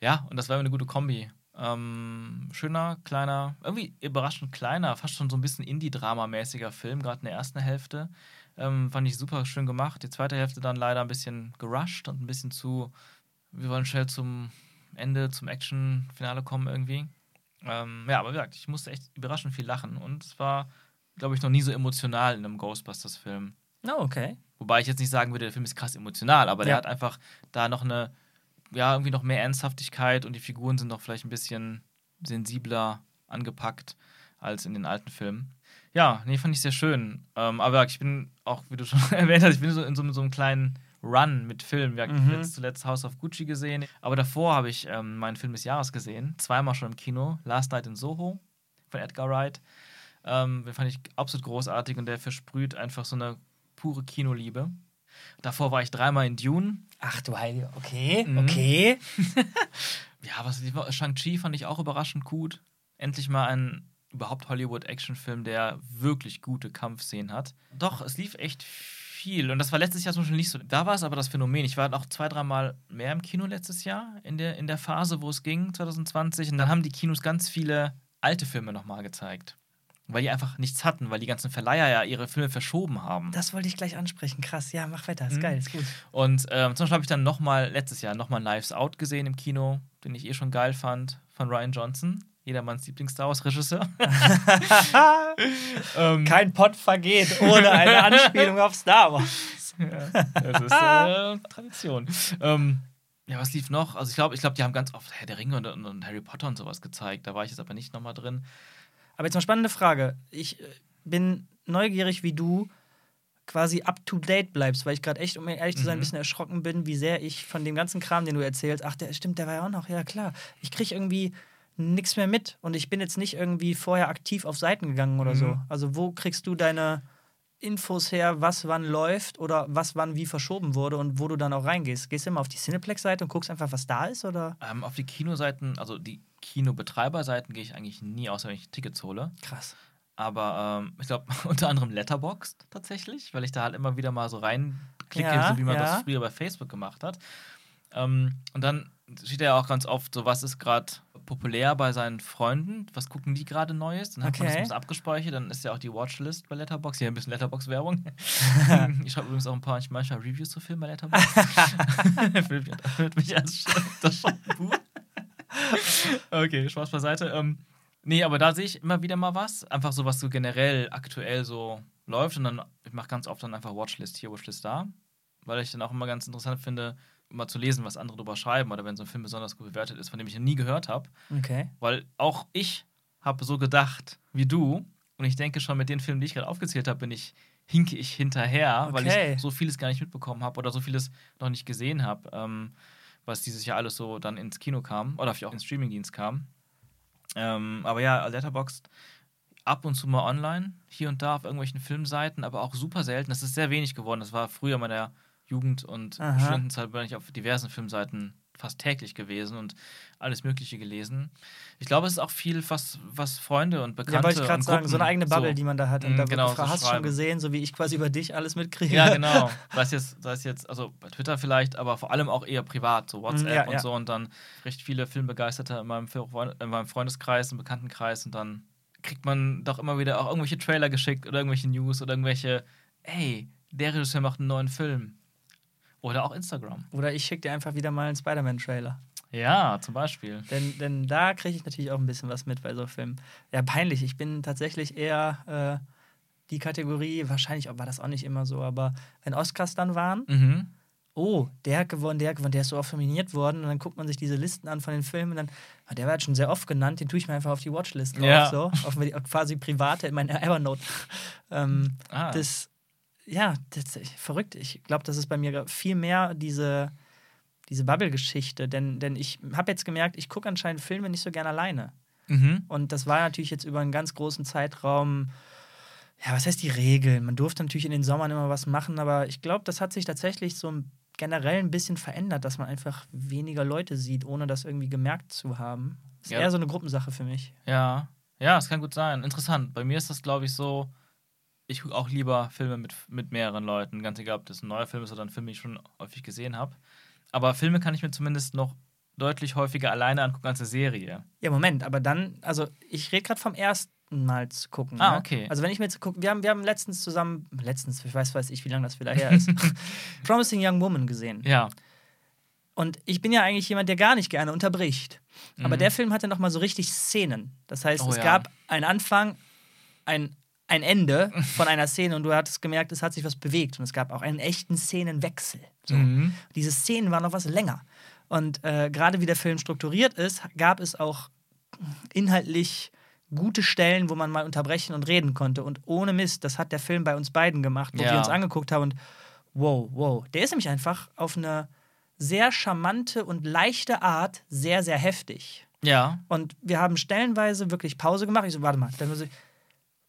Speaker 1: ja, und das war eine gute Kombi. Ähm, schöner, kleiner, irgendwie überraschend kleiner, fast schon so ein bisschen Indie-Drama-mäßiger Film, gerade in der ersten Hälfte. Ähm, fand ich super schön gemacht. Die zweite Hälfte dann leider ein bisschen gerusht und ein bisschen zu, wir wollen schnell zum Ende, zum Action-Finale kommen irgendwie. Ähm, ja, aber wie gesagt, ich musste echt überraschend viel lachen und es war, glaube ich, noch nie so emotional in einem Ghostbusters-Film.
Speaker 2: Oh, okay.
Speaker 1: Wobei ich jetzt nicht sagen würde, der Film ist krass emotional, aber der
Speaker 2: Ja.
Speaker 1: hat einfach da noch eine, ja, irgendwie noch mehr Ernsthaftigkeit und die Figuren sind noch vielleicht ein bisschen sensibler angepackt als in den alten Filmen. Ja, nee, fand ich sehr schön. Ähm, aber ich bin auch, wie du schon <laughs> erwähnt hast, ich bin so in so, so einem kleinen Run mit Filmen. Wir haben
Speaker 2: Mhm.
Speaker 1: jetzt zuletzt House of Gucci gesehen, aber davor habe ich ähm, meinen Film des Jahres gesehen, zweimal schon im Kino, Last Night in Soho von Edgar Wright. Ähm, den fand ich absolut großartig und der versprüht einfach so eine pure Kinoliebe. Davor war ich dreimal in Dune.
Speaker 2: Ach du Heilige, okay,
Speaker 1: Mhm.
Speaker 2: okay. <laughs>
Speaker 1: Ja, was Shang-Chi fand ich auch überraschend gut. Endlich mal ein überhaupt Hollywood-Actionfilm, der wirklich gute Kampfszenen hat. Doch, es lief echt viel. Und das war letztes Jahr zum Beispiel nicht so. Da war es aber das Phänomen. Ich war noch zwei, dreimal mehr im Kino letztes Jahr, in der, in der Phase, wo es ging, 2020. Und dann haben die Kinos ganz viele alte Filme nochmal gezeigt. Weil die einfach nichts hatten, weil die ganzen Verleiher ja ihre Filme verschoben haben.
Speaker 2: Das wollte ich gleich ansprechen. Krass, ja, mach weiter. Ist
Speaker 1: Mhm.
Speaker 2: geil, ist gut.
Speaker 1: Und ähm, zum Beispiel habe ich dann nochmal, letztes Jahr, nochmal Knives Out gesehen im Kino, den ich eh schon geil fand, von Ryan Johnson, jedermanns Lieblings-Star Wars-Regisseur. <laughs> <laughs> ähm,
Speaker 2: Kein Pott vergeht ohne eine Anspielung auf Star Wars.
Speaker 1: ja, das ist äh, Tradition. Ähm, ja, was lief noch? Also ich glaube, ich glaub, die haben ganz oft Herr der Ringe und, und, und Harry Potter und sowas gezeigt. Da war ich jetzt aber nicht nochmal drin.
Speaker 2: Aber jetzt mal spannende Frage. Ich äh, bin neugierig, wie du quasi up to date bleibst, weil ich gerade echt, um ehrlich zu sein, ein
Speaker 1: Mhm.
Speaker 2: bisschen erschrocken bin, wie sehr ich von dem ganzen Kram, den du erzählst, ach, der stimmt, der war ja auch noch, ja klar. Ich kriege irgendwie nichts mehr mit und ich bin jetzt nicht irgendwie vorher aktiv auf Seiten gegangen oder so.
Speaker 1: Mhm.
Speaker 2: Also wo kriegst du deine Infos her, was wann läuft oder was wann wie verschoben wurde und wo du dann auch reingehst? Gehst du immer auf die Cineplex-Seite und guckst einfach, was da ist oder?
Speaker 1: Ähm, auf die Kinoseiten, also die Kinobetreiberseiten gehe ich eigentlich nie, außer wenn ich Tickets hole.
Speaker 2: Krass.
Speaker 1: Aber ähm, ich glaube, <laughs> unter anderem Letterboxd tatsächlich, weil ich da halt immer wieder mal so reinklicke,
Speaker 2: Ja,
Speaker 1: so wie man
Speaker 2: ja.
Speaker 1: das früher bei Facebook gemacht hat. Ähm, und dann steht ja auch ganz oft so, was ist gerade populär bei seinen Freunden, was gucken die gerade Neues. Dann hat man das
Speaker 2: Okay.
Speaker 1: ein bisschen abgespeichert, dann ist ja auch die Watchlist bei Letterboxd. Hier ein bisschen Letterbox-Werbung. <laughs> ich schreibe übrigens auch ein paar manchmal Reviews zu Filmen bei. Erfüllt <laughs> mich, erfüllt mich als das Buch. Okay, Spaß beiseite. Ähm, nee, aber da sehe ich immer wieder mal was. Einfach so, was so generell aktuell so läuft. Und dann, ich mache ganz oft dann einfach Watchlist hier, Watchlist da. Weil ich dann auch immer ganz interessant finde, mal zu lesen, was andere drüber schreiben. Oder wenn so ein Film besonders gut bewertet ist, von dem ich noch nie gehört habe.
Speaker 2: Okay.
Speaker 1: Weil auch ich habe so gedacht wie du. Und ich denke schon, mit den Filmen, die ich gerade aufgezählt habe, bin ich, hinke ich hinterher, weil
Speaker 2: Okay.
Speaker 1: ich so vieles gar nicht mitbekommen habe oder so vieles noch nicht gesehen habe, ähm, was dieses Jahr alles so dann ins Kino kam oder vielleicht auch ins Streamingdienst kam. Ähm, aber ja, Letterboxd ab und zu mal online, hier und da auf irgendwelchen Filmseiten, aber auch super selten. Das ist sehr wenig geworden. Das war früher meiner Jugend- und
Speaker 2: Aha.
Speaker 1: Studentenzeit, bin ich auf diversen Filmseiten fast täglich gewesen und alles Mögliche gelesen. Ich glaube, es ist auch viel, was, was Freunde und Bekannte
Speaker 2: Ja, wollte ich gerade
Speaker 1: und
Speaker 2: sagen, so eine eigene Bubble,
Speaker 1: so-
Speaker 2: die man da hat. Und
Speaker 1: Mm,
Speaker 2: da
Speaker 1: genau,
Speaker 2: gefragt,
Speaker 1: so
Speaker 2: hast du schon gesehen, so wie ich quasi über dich alles mitkriege.
Speaker 1: Ja, <laughs> genau. Sei jetzt, es jetzt, also bei Twitter vielleicht, aber vor allem auch eher privat, so WhatsApp
Speaker 2: Ja,
Speaker 1: und
Speaker 2: ja.
Speaker 1: so. Und dann recht viele Filmbegeisterte in meinem, in meinem Freundeskreis, im Bekanntenkreis. Und dann kriegt man doch immer wieder auch irgendwelche Trailer geschickt oder irgendwelche News oder irgendwelche, ey, der Regisseur macht einen neuen Film. Oder auch Instagram.
Speaker 2: Oder ich schicke dir einfach wieder mal einen Spider-Man-Trailer.
Speaker 1: Ja, zum Beispiel.
Speaker 2: Denn, denn da kriege ich natürlich auch ein bisschen was mit bei so Filmen. Ja, peinlich. Ich bin tatsächlich eher äh, die Kategorie, wahrscheinlich war das auch nicht immer so, aber wenn Oscars dann waren,
Speaker 1: Mhm.
Speaker 2: oh, der hat gewonnen, der hat gewonnen, der ist so oft nominiert worden und dann guckt man sich diese Listen an von den Filmen und dann, ah, der war jetzt schon sehr oft genannt, den tue ich mir einfach auf die Watchlist drauf,
Speaker 1: Ja.
Speaker 2: so, auf quasi private in meine Evernote. <laughs> ähm,
Speaker 1: Ah.
Speaker 2: Das, ja, das ist verrückt. Ich glaube, das ist bei mir viel mehr diese, diese Bubble-Geschichte, denn, denn ich habe jetzt gemerkt, ich gucke anscheinend Filme nicht so gern alleine.
Speaker 1: Mhm.
Speaker 2: Und das war natürlich jetzt über einen ganz großen Zeitraum, ja, was heißt die Regeln? Man durfte natürlich in den Sommern immer was machen, aber ich glaube, das hat sich tatsächlich so generell ein bisschen verändert, dass man einfach weniger Leute sieht, ohne das irgendwie gemerkt zu haben. Ist
Speaker 1: Ja.
Speaker 2: eher so eine Gruppensache für mich.
Speaker 1: Ja, ja, es kann gut sein. Interessant. Bei mir ist das, glaube ich, so, ich gucke auch lieber Filme mit, mit mehreren Leuten. Ganz egal, ob das ein neuer Film ist oder ein Film, den ich schon häufig gesehen habe. Aber Filme kann ich mir zumindest noch deutlich häufiger alleine angucken als eine Serie.
Speaker 2: Ja, Moment, aber dann, also ich rede gerade vom ersten Mal zu gucken.
Speaker 1: Ah,
Speaker 2: ne?
Speaker 1: okay.
Speaker 2: Also wenn ich mir jetzt gucke, wir haben, wir haben letztens zusammen, letztens, ich weiß, weiß ich, wie lange das wieder her ist, <laughs> Promising Young Woman gesehen.
Speaker 1: Ja.
Speaker 2: Und ich bin ja eigentlich jemand, der gar nicht gerne unterbricht. Aber
Speaker 1: Mhm.
Speaker 2: der Film hatte nochmal so richtig Szenen. Das heißt,
Speaker 1: Oh
Speaker 2: es
Speaker 1: ja.
Speaker 2: gab einen Anfang, ein, ein Ende von einer Szene und du hattest gemerkt, es hat sich was bewegt. Und es gab auch einen echten Szenenwechsel. So.
Speaker 1: Mhm.
Speaker 2: Diese Szenen waren noch was länger. Und äh, gerade wie der Film strukturiert ist, gab es auch inhaltlich gute Stellen, wo man mal unterbrechen und reden konnte. Und ohne Mist, das hat der Film bei uns beiden gemacht, wo
Speaker 1: Ja.
Speaker 2: wir uns angeguckt haben und wow, wow. Der ist nämlich einfach auf eine sehr charmante und leichte Art sehr, sehr heftig.
Speaker 1: Ja.
Speaker 2: Und wir haben stellenweise wirklich Pause gemacht. Ich so, warte mal, dann muss ich,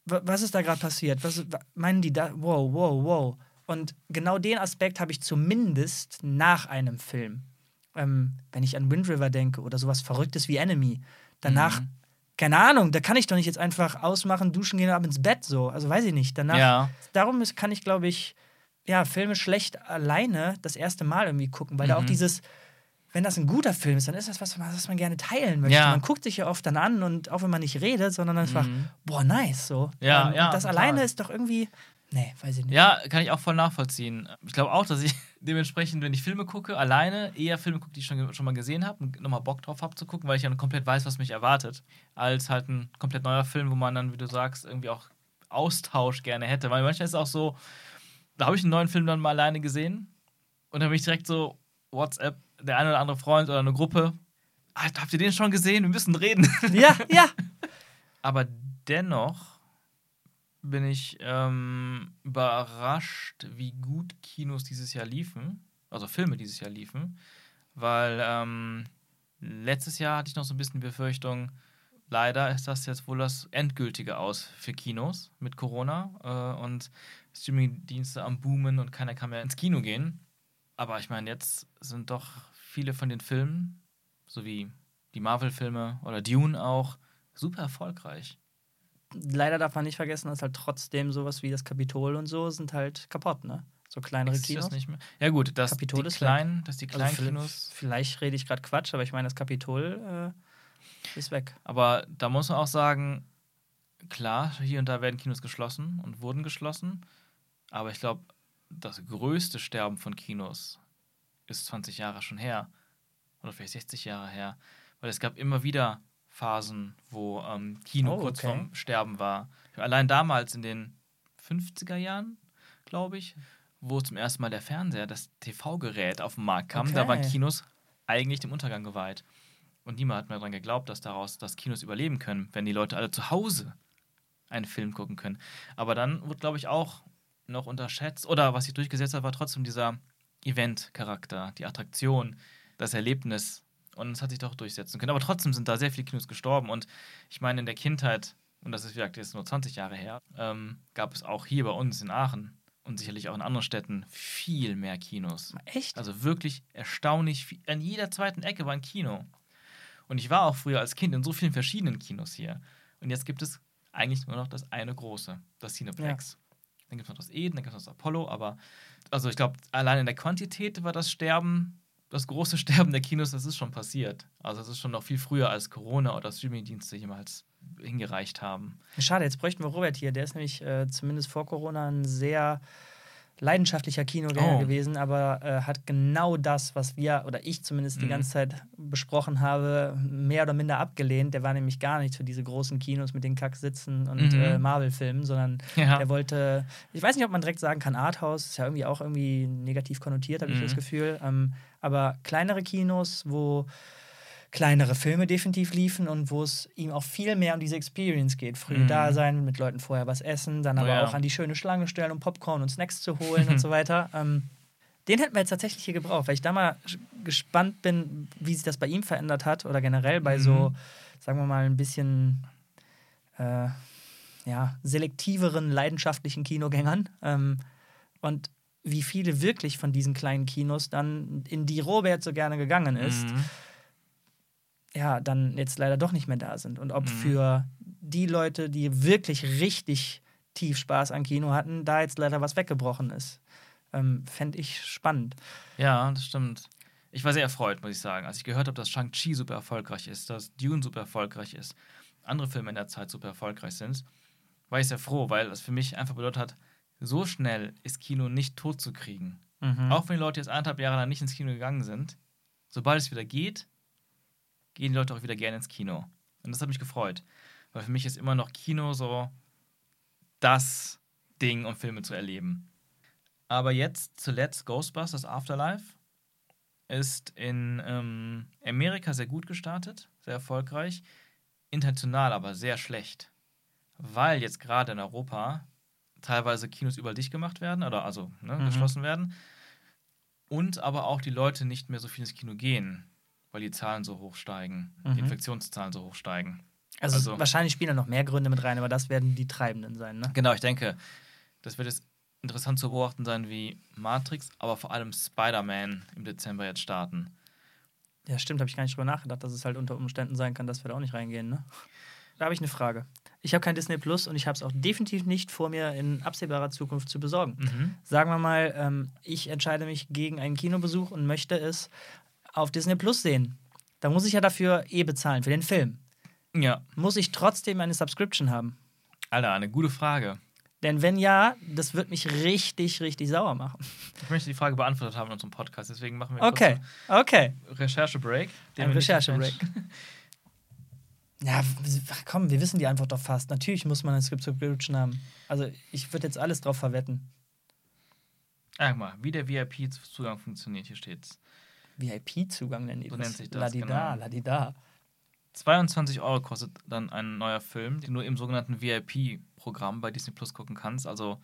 Speaker 2: was ist da gerade passiert? Was meinen die da? Wow, wow, wow. Und genau den Aspekt habe ich zumindest nach einem Film. Ähm, wenn ich an Wind River denke oder sowas Verrücktes wie Enemy. Danach,
Speaker 1: Mhm.
Speaker 2: keine Ahnung, da kann ich doch nicht jetzt einfach ausmachen, duschen gehen und ab ins Bett so. Also weiß ich nicht. Danach,
Speaker 1: Ja.
Speaker 2: darum ist, kann ich, glaube ich, ja, Filme schlecht alleine das erste Mal irgendwie gucken, weil da auch
Speaker 1: Mhm.
Speaker 2: dieses, wenn das ein guter Film ist, dann ist das was, was man gerne teilen möchte.
Speaker 1: Ja.
Speaker 2: Man guckt sich ja oft dann an und auch wenn man nicht redet, sondern einfach,
Speaker 1: Mhm.
Speaker 2: boah, nice, so.
Speaker 1: Ja,
Speaker 2: Ähm,
Speaker 1: ja,
Speaker 2: das
Speaker 1: total.
Speaker 2: alleine ist doch irgendwie, nee, weiß ich nicht.
Speaker 1: Ja, kann ich auch voll nachvollziehen. Ich glaube auch, dass ich <laughs> dementsprechend, wenn ich Filme gucke, alleine eher Filme gucke, die ich schon, schon mal gesehen habe und nochmal Bock drauf habe zu gucken, weil ich ja komplett weiß, was mich erwartet, als halt ein komplett neuer Film, wo man dann, wie du sagst, irgendwie auch Austausch gerne hätte. Weil manchmal ist es auch so, da habe ich einen neuen Film dann mal alleine gesehen und dann bin ich direkt so, WhatsApp, der eine oder andere Freund oder eine Gruppe, Alter, habt ihr den schon gesehen? Wir müssen reden. <laughs>
Speaker 2: Ja, ja. <laughs>
Speaker 1: Aber dennoch bin ich ähm, überrascht, wie gut Kinos dieses Jahr liefen, also Filme dieses Jahr liefen, weil ähm, letztes Jahr hatte ich noch so ein bisschen Befürchtung, leider ist das jetzt wohl das endgültige Aus für Kinos mit Corona äh, und Streamingdienste am Boomen und keiner kann mehr ins Kino gehen. Aber ich meine, jetzt sind doch viele von den Filmen, so wie die Marvel-Filme oder Dune auch, super erfolgreich.
Speaker 2: Leider darf man nicht vergessen, dass halt trotzdem sowas wie das Kapitol und so sind halt kaputt, ne? So kleinere
Speaker 1: Existiert
Speaker 2: Kinos.
Speaker 1: das nicht mehr? Ja gut, dass
Speaker 2: Kapitol
Speaker 1: die
Speaker 2: ist weg.
Speaker 1: kleinen, dass die
Speaker 2: Also
Speaker 1: kleinen
Speaker 2: vielleicht,
Speaker 1: Kinos.
Speaker 2: vielleicht rede ich gerade Quatsch, aber ich meine, das Kapitol äh, ist weg.
Speaker 1: Aber da muss man auch sagen, klar, hier und da werden Kinos geschlossen und wurden geschlossen. Aber ich glaube, das größte Sterben von Kinos ist 20 Jahre schon her. Oder vielleicht 60 Jahre her. Weil es gab immer wieder Phasen, wo ähm, Kino
Speaker 2: Oh,
Speaker 1: kurz
Speaker 2: okay.
Speaker 1: vorm Sterben war. Allein damals in den 50er Jahren, glaube ich, wo zum ersten Mal der Fernseher, das TV-Gerät auf den Markt kam, da
Speaker 2: Okay.
Speaker 1: waren Kinos eigentlich dem Untergang geweiht. Und niemand hat mehr daran geglaubt, dass daraus das Kinos überleben können, wenn die Leute alle zu Hause einen Film gucken können. Aber dann wird, glaube ich, auch noch unterschätzt, oder was sich durchgesetzt hat, war trotzdem dieser Event-Charakter, die Attraktion, das Erlebnis. Und es hat sich doch durchsetzen können. Aber trotzdem sind da sehr viele Kinos gestorben. Und ich meine, in der Kindheit, und das ist wie gesagt jetzt nur 20 Jahre her, ähm, gab es auch hier bei uns in Aachen und sicherlich auch in anderen Städten viel mehr Kinos.
Speaker 2: Echt?
Speaker 1: Also wirklich erstaunlich viel. An jeder zweiten Ecke war ein Kino. Und ich war auch früher als Kind in so vielen verschiedenen Kinos hier. Und jetzt gibt es eigentlich nur noch das eine große, das Cineplex. Dann gibt es noch das Eden, dann gibt es noch das Apollo, aber also ich glaube, allein in der Quantität war das Sterben, das große <laughs> Sterben der Kinos, das ist schon passiert. Also es ist schon noch viel früher als Corona oder Streamingdienste jemals hingereicht haben.
Speaker 2: Schade, jetzt bräuchten wir Robert hier. Der ist nämlich äh, zumindest vor Corona ein sehr leidenschaftlicher Kinogänger
Speaker 1: Oh.
Speaker 2: gewesen, aber äh, hat genau das, was wir oder ich zumindest die
Speaker 1: Mhm.
Speaker 2: ganze Zeit besprochen habe, mehr oder minder abgelehnt. Der war nämlich gar nicht für diese großen Kinos mit den Kacksitzen und
Speaker 1: Mhm.
Speaker 2: äh, Marvel-Filmen, sondern
Speaker 1: Ja.
Speaker 2: der wollte, ich weiß nicht, ob man direkt sagen kann, Arthouse, ist ja irgendwie auch irgendwie negativ konnotiert, habe ich
Speaker 1: Mhm.
Speaker 2: das Gefühl. Ähm, aber kleinere Kinos, wo kleinere Filme definitiv liefen und wo es ihm auch viel mehr um diese Experience geht. Früh
Speaker 1: Mhm.
Speaker 2: da sein, mit Leuten vorher was essen, dann
Speaker 1: Oh
Speaker 2: aber
Speaker 1: ja.
Speaker 2: auch an die schöne Schlange stellen, um Popcorn und Snacks zu holen und so <laughs> weiter. Ähm, den hätten wir jetzt tatsächlich hier gebraucht, weil ich da mal gespannt bin, wie sich das bei ihm verändert hat oder generell bei so,
Speaker 1: Mhm.
Speaker 2: sagen wir mal, ein bisschen äh, ja, selektiveren, leidenschaftlichen Kinogängern. Ähm, und wie viele wirklich von diesen kleinen Kinos dann in die Robert so gerne gegangen ist
Speaker 1: Mhm.
Speaker 2: Ja, dann jetzt leider doch nicht mehr da sind. Und ob
Speaker 1: Mhm.
Speaker 2: für die Leute, die wirklich richtig tief Spaß an Kino hatten, da jetzt leider was weggebrochen ist. Ähm, Fände ich spannend.
Speaker 1: Ja, das stimmt. Ich war sehr erfreut, muss ich sagen. Als ich gehört habe, dass Shang-Chi super erfolgreich ist, dass Dune super erfolgreich ist, andere Filme in der Zeit super erfolgreich sind, war ich sehr froh, weil das für mich einfach bedeutet hat, so schnell ist Kino nicht tot zu kriegen.
Speaker 2: Mhm.
Speaker 1: Auch wenn die Leute jetzt anderthalb Jahre lang nicht ins Kino gegangen sind, sobald es wieder geht, gehen die Leute auch wieder gerne ins Kino. Und das hat mich gefreut. Weil für mich ist immer noch Kino so das Ding, um Filme zu erleben. Aber jetzt zuletzt Ghostbusters Afterlife ist in ähm, Amerika sehr gut gestartet, sehr erfolgreich, international aber sehr schlecht. Weil jetzt gerade in Europa teilweise Kinos überall dicht gemacht werden oder also ne,
Speaker 2: Mhm.
Speaker 1: geschlossen werden. Und aber auch die Leute nicht mehr so viel ins Kino gehen, weil die Zahlen so hoch steigen,
Speaker 2: Mhm.
Speaker 1: die Infektionszahlen so hoch steigen.
Speaker 2: also,
Speaker 1: also-
Speaker 2: wahrscheinlich spielen da noch mehr Gründe mit rein, aber das werden die Treibenden sein, ne?
Speaker 1: Genau, ich denke, das wird jetzt interessant zu beobachten sein, wie Matrix, aber vor allem Spider-Man im Dezember jetzt starten.
Speaker 2: Ja, stimmt, habe ich gar nicht drüber nachgedacht, dass es halt unter Umständen sein kann, dass wir da auch nicht reingehen, ne? Da habe ich eine Frage. Ich habe kein Disney Plus und ich habe es auch definitiv nicht vor mir in absehbarer Zukunft zu besorgen.
Speaker 1: Mhm.
Speaker 2: Sagen wir mal, ähm, ich entscheide mich gegen einen Kinobesuch und möchte es auf Disney Plus sehen. Da muss ich ja dafür eh bezahlen, für den Film.
Speaker 1: Ja,
Speaker 2: Muss ich trotzdem eine Subscription haben?
Speaker 1: Alter, eine gute Frage.
Speaker 2: Denn wenn ja, das wird mich richtig, richtig sauer machen.
Speaker 1: Ich möchte die Frage beantwortet haben in unserem Podcast, deswegen machen wir
Speaker 2: Okay, okay.
Speaker 1: Recherche-Break.
Speaker 2: Ein Recherche-Break. <laughs> Ja, komm, wir wissen die Antwort doch fast. Natürlich muss man eine Subscription haben. Also ich würde jetzt alles drauf verwetten.
Speaker 1: Ah, guck mal, wie der VIP-Zugang funktioniert, hier steht's.
Speaker 2: VIP-Zugang nennen die
Speaker 1: So
Speaker 2: das.
Speaker 1: nennt sich das,
Speaker 2: Ladida,
Speaker 1: genau.
Speaker 2: ladida.
Speaker 1: 22 Euro kostet dann ein neuer Film, den du im sogenannten VIP-Programm bei Disney Plus gucken kannst. Also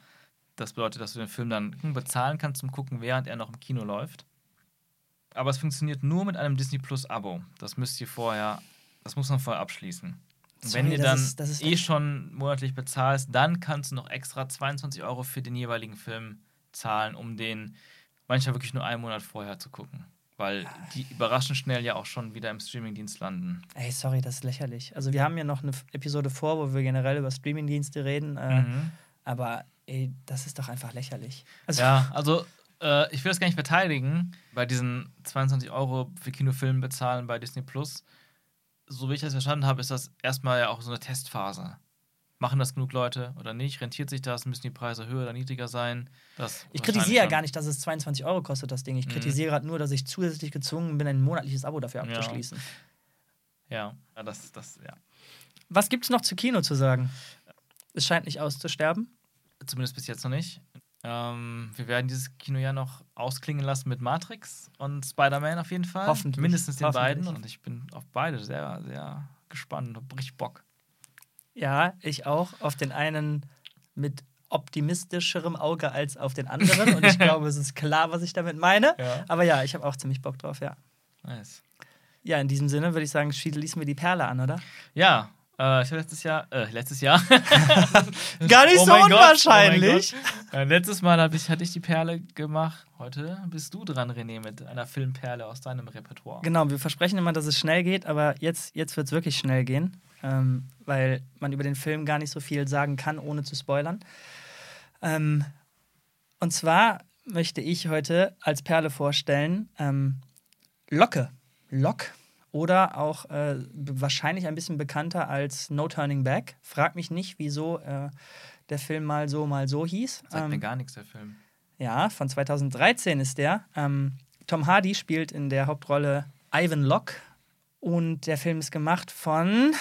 Speaker 1: das bedeutet, dass du den Film dann bezahlen kannst zum Gucken, während er noch im Kino läuft. Aber es funktioniert nur mit einem Disney Plus-Abo. Das müsst ihr vorher, das muss man vorher abschließen.
Speaker 2: Sorry,
Speaker 1: wenn ihr
Speaker 2: das
Speaker 1: dann
Speaker 2: ist- das ist
Speaker 1: eh schon monatlich bezahlst, dann kannst du noch extra 22 Euro für den jeweiligen Film zahlen, um den manchmal wirklich nur einen Monat vorher zu gucken. Weil die überraschend schnell ja auch schon wieder im Streamingdienst landen.
Speaker 2: Ey, sorry, das ist lächerlich. Also wir haben ja noch eine Episode vor, wo wir generell über Streamingdienste reden. Äh,
Speaker 1: Mhm.
Speaker 2: Aber ey, das ist doch einfach lächerlich. Also,
Speaker 1: Ja, also äh, ich will das gar nicht verteidigen, bei diesen 22 Euro für Kinofilm bezahlen bei Disney Plus. So wie ich das verstanden habe, ist das erstmal ja auch so eine Testphase. Machen das genug Leute oder nicht? Rentiert sich das? Müssen die Preise höher oder niedriger sein? Das
Speaker 2: ich kritisiere ja gar nicht, dass es 22 Euro kostet, das Ding. Ich
Speaker 1: Mhm.
Speaker 2: kritisiere gerade nur, dass ich zusätzlich gezwungen bin, ein monatliches Abo dafür
Speaker 1: Ja.
Speaker 2: abzuschließen.
Speaker 1: Ja, ja, das, das, ja.
Speaker 2: Was gibt's noch zu Kino zu sagen? Es scheint nicht auszusterben.
Speaker 1: Zumindest bis jetzt noch nicht. Ähm, wir werden dieses Kinojahr noch ausklingen lassen mit Matrix und Spider-Man auf jeden Fall.
Speaker 2: Hoffentlich.
Speaker 1: Mindestens den
Speaker 2: Hoffentlich.
Speaker 1: beiden. Und ich bin auf beide sehr, sehr gespannt. Hab richtig Bock.
Speaker 2: Ja, ich auch. Auf den einen mit optimistischerem Auge als auf den anderen. Und ich <laughs> glaube, es ist klar, was ich damit meine.
Speaker 1: Ja.
Speaker 2: Aber ja, ich habe auch ziemlich Bock drauf, ja.
Speaker 1: Nice.
Speaker 2: Ja, in diesem Sinne würde ich sagen, schließen wir die Perle an, oder?
Speaker 1: Ja, äh, ich habe letztes Jahr, äh, letztes Jahr. <laughs>
Speaker 2: Gar nicht
Speaker 1: Oh
Speaker 2: so
Speaker 1: Gott,
Speaker 2: unwahrscheinlich.
Speaker 1: oh mein Gott. Äh, letztes Mal ich, hatte ich die Perle gemacht. Heute bist du dran, René, mit einer Filmperle aus deinem Repertoire.
Speaker 2: Genau, wir versprechen immer, dass es schnell geht, aber jetzt, jetzt wird es wirklich schnell gehen, ähm, weil man über den Film gar nicht so viel sagen kann, ohne zu spoilern. Ähm, und zwar möchte ich heute als Perle vorstellen ähm, Locke. Lock. Oder auch äh, wahrscheinlich ein bisschen bekannter als No Turning Back. Frag mich nicht, wieso äh, der Film mal so, mal so hieß.
Speaker 1: Sagt mir
Speaker 2: Ähm,
Speaker 1: gar nichts, der Film.
Speaker 2: Ja, von 2013 ist der. Ähm, Tom Hardy spielt in der Hauptrolle Ivan Locke. Und der Film ist gemacht von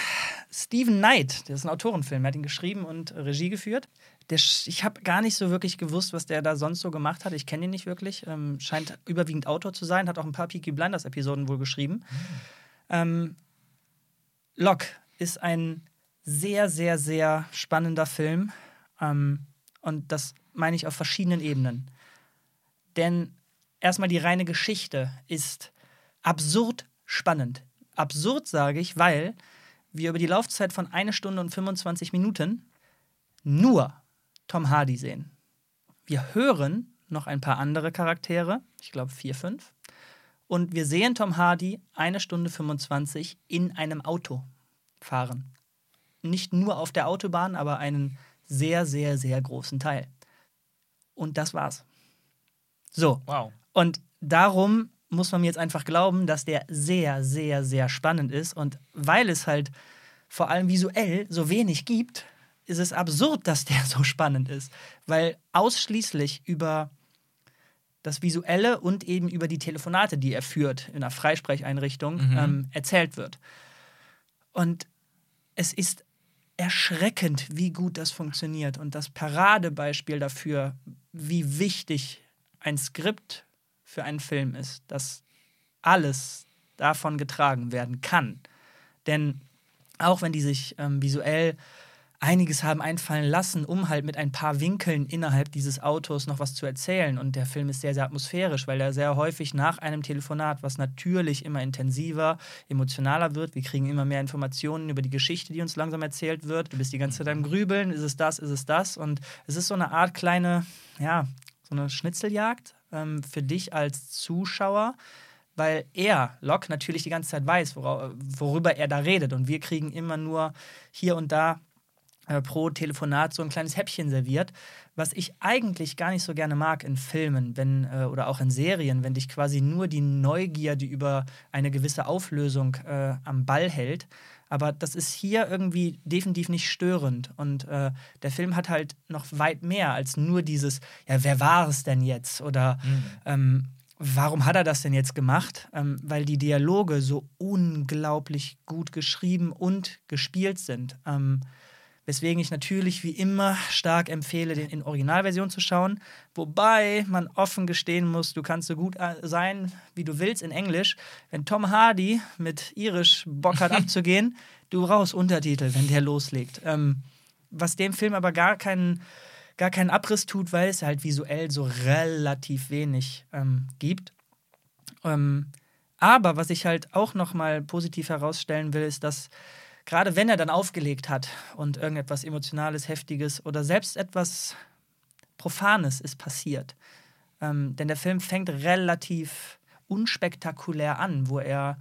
Speaker 2: Stephen Knight. Das ist ein Autorenfilm. Er hat ihn geschrieben und Regie geführt. Der, ich habe gar nicht so wirklich gewusst, was der da sonst so gemacht hat. Ich kenne ihn nicht wirklich. Ähm, scheint überwiegend Autor zu sein. Hat auch ein paar Peaky Blinders-Episoden wohl geschrieben. Mhm. Ähm, Locke ist ein sehr, sehr, sehr spannender Film. Ähm, und das meine ich auf verschiedenen Ebenen. Denn erstmal die reine Geschichte ist absurd spannend. Absurd sage ich, weil wir über die Laufzeit von 1 Stunde und 25 Minuten nur Tom Hardy sehen. Wir hören noch ein paar andere Charaktere, ich glaube vier, fünf. Und wir sehen Tom Hardy eine Stunde 25 in einem Auto fahren. Nicht nur auf der Autobahn, aber einen sehr, sehr, sehr großen Teil. Und das war's. So.
Speaker 1: Wow.
Speaker 2: Und darum muss man mir jetzt einfach glauben, dass der sehr, sehr, sehr spannend ist. Und weil es halt vor allem visuell so wenig gibt, ist es absurd, dass der <laughs> so spannend ist. Weil ausschließlich über das Visuelle und eben über die Telefonate, die er führt in einer Freisprecheinrichtung, mhm. ähm, erzählt wird. Und es ist erschreckend, wie gut das funktioniert. Und das Paradebeispiel dafür, wie wichtig ein Skript für einen Film ist, dass alles davon getragen werden kann. Denn auch wenn die sich ähm, visuell einiges haben einfallen lassen, um halt mit ein paar Winkeln innerhalb dieses Autos noch was zu erzählen. Und der Film ist sehr, sehr atmosphärisch, weil er sehr häufig nach einem Telefonat, was natürlich immer intensiver, emotionaler wird, wir kriegen immer mehr Informationen über die Geschichte, die uns langsam erzählt wird. Du bist die ganze Zeit am Grübeln, ist es das, ist es das? Und es ist so eine Art kleine, ja, so eine Schnitzeljagd ähm, für dich als Zuschauer weil er, Locke, natürlich die ganze Zeit weiß, worüber er da redet. Und wir kriegen immer nur hier und da äh, pro Telefonat so ein kleines Häppchen serviert, was ich eigentlich gar nicht so gerne mag in Filmen wenn, äh, oder auch in Serien, wenn dich quasi nur die Neugierde über eine gewisse Auflösung äh, am Ball hält. Aber das ist hier irgendwie definitiv nicht störend. Und äh, der Film hat halt noch weit mehr als nur dieses, ja, wer war es denn jetzt? Oder mhm. ähm, warum hat er das denn jetzt gemacht? Ähm, weil die Dialoge so unglaublich gut geschrieben und gespielt sind. Ähm, Weswegen ich natürlich wie immer stark empfehle, den in Originalversion zu schauen. Wobei man offen gestehen muss, du kannst so gut äh, sein, wie du willst in Englisch. Wenn Tom Hardy mit Irisch Bock hat <laughs> abzugehen, du brauchst Untertitel, wenn der loslegt. Ähm, was dem Film aber gar keinen, gar keinen Abriss tut, weil es halt visuell so relativ wenig ähm, gibt. Ähm, aber was ich halt auch noch mal positiv herausstellen will, ist, dass gerade wenn er dann aufgelegt hat und irgendetwas Emotionales, Heftiges oder selbst etwas Profanes ist passiert. Ähm, denn der Film fängt relativ unspektakulär an, wo er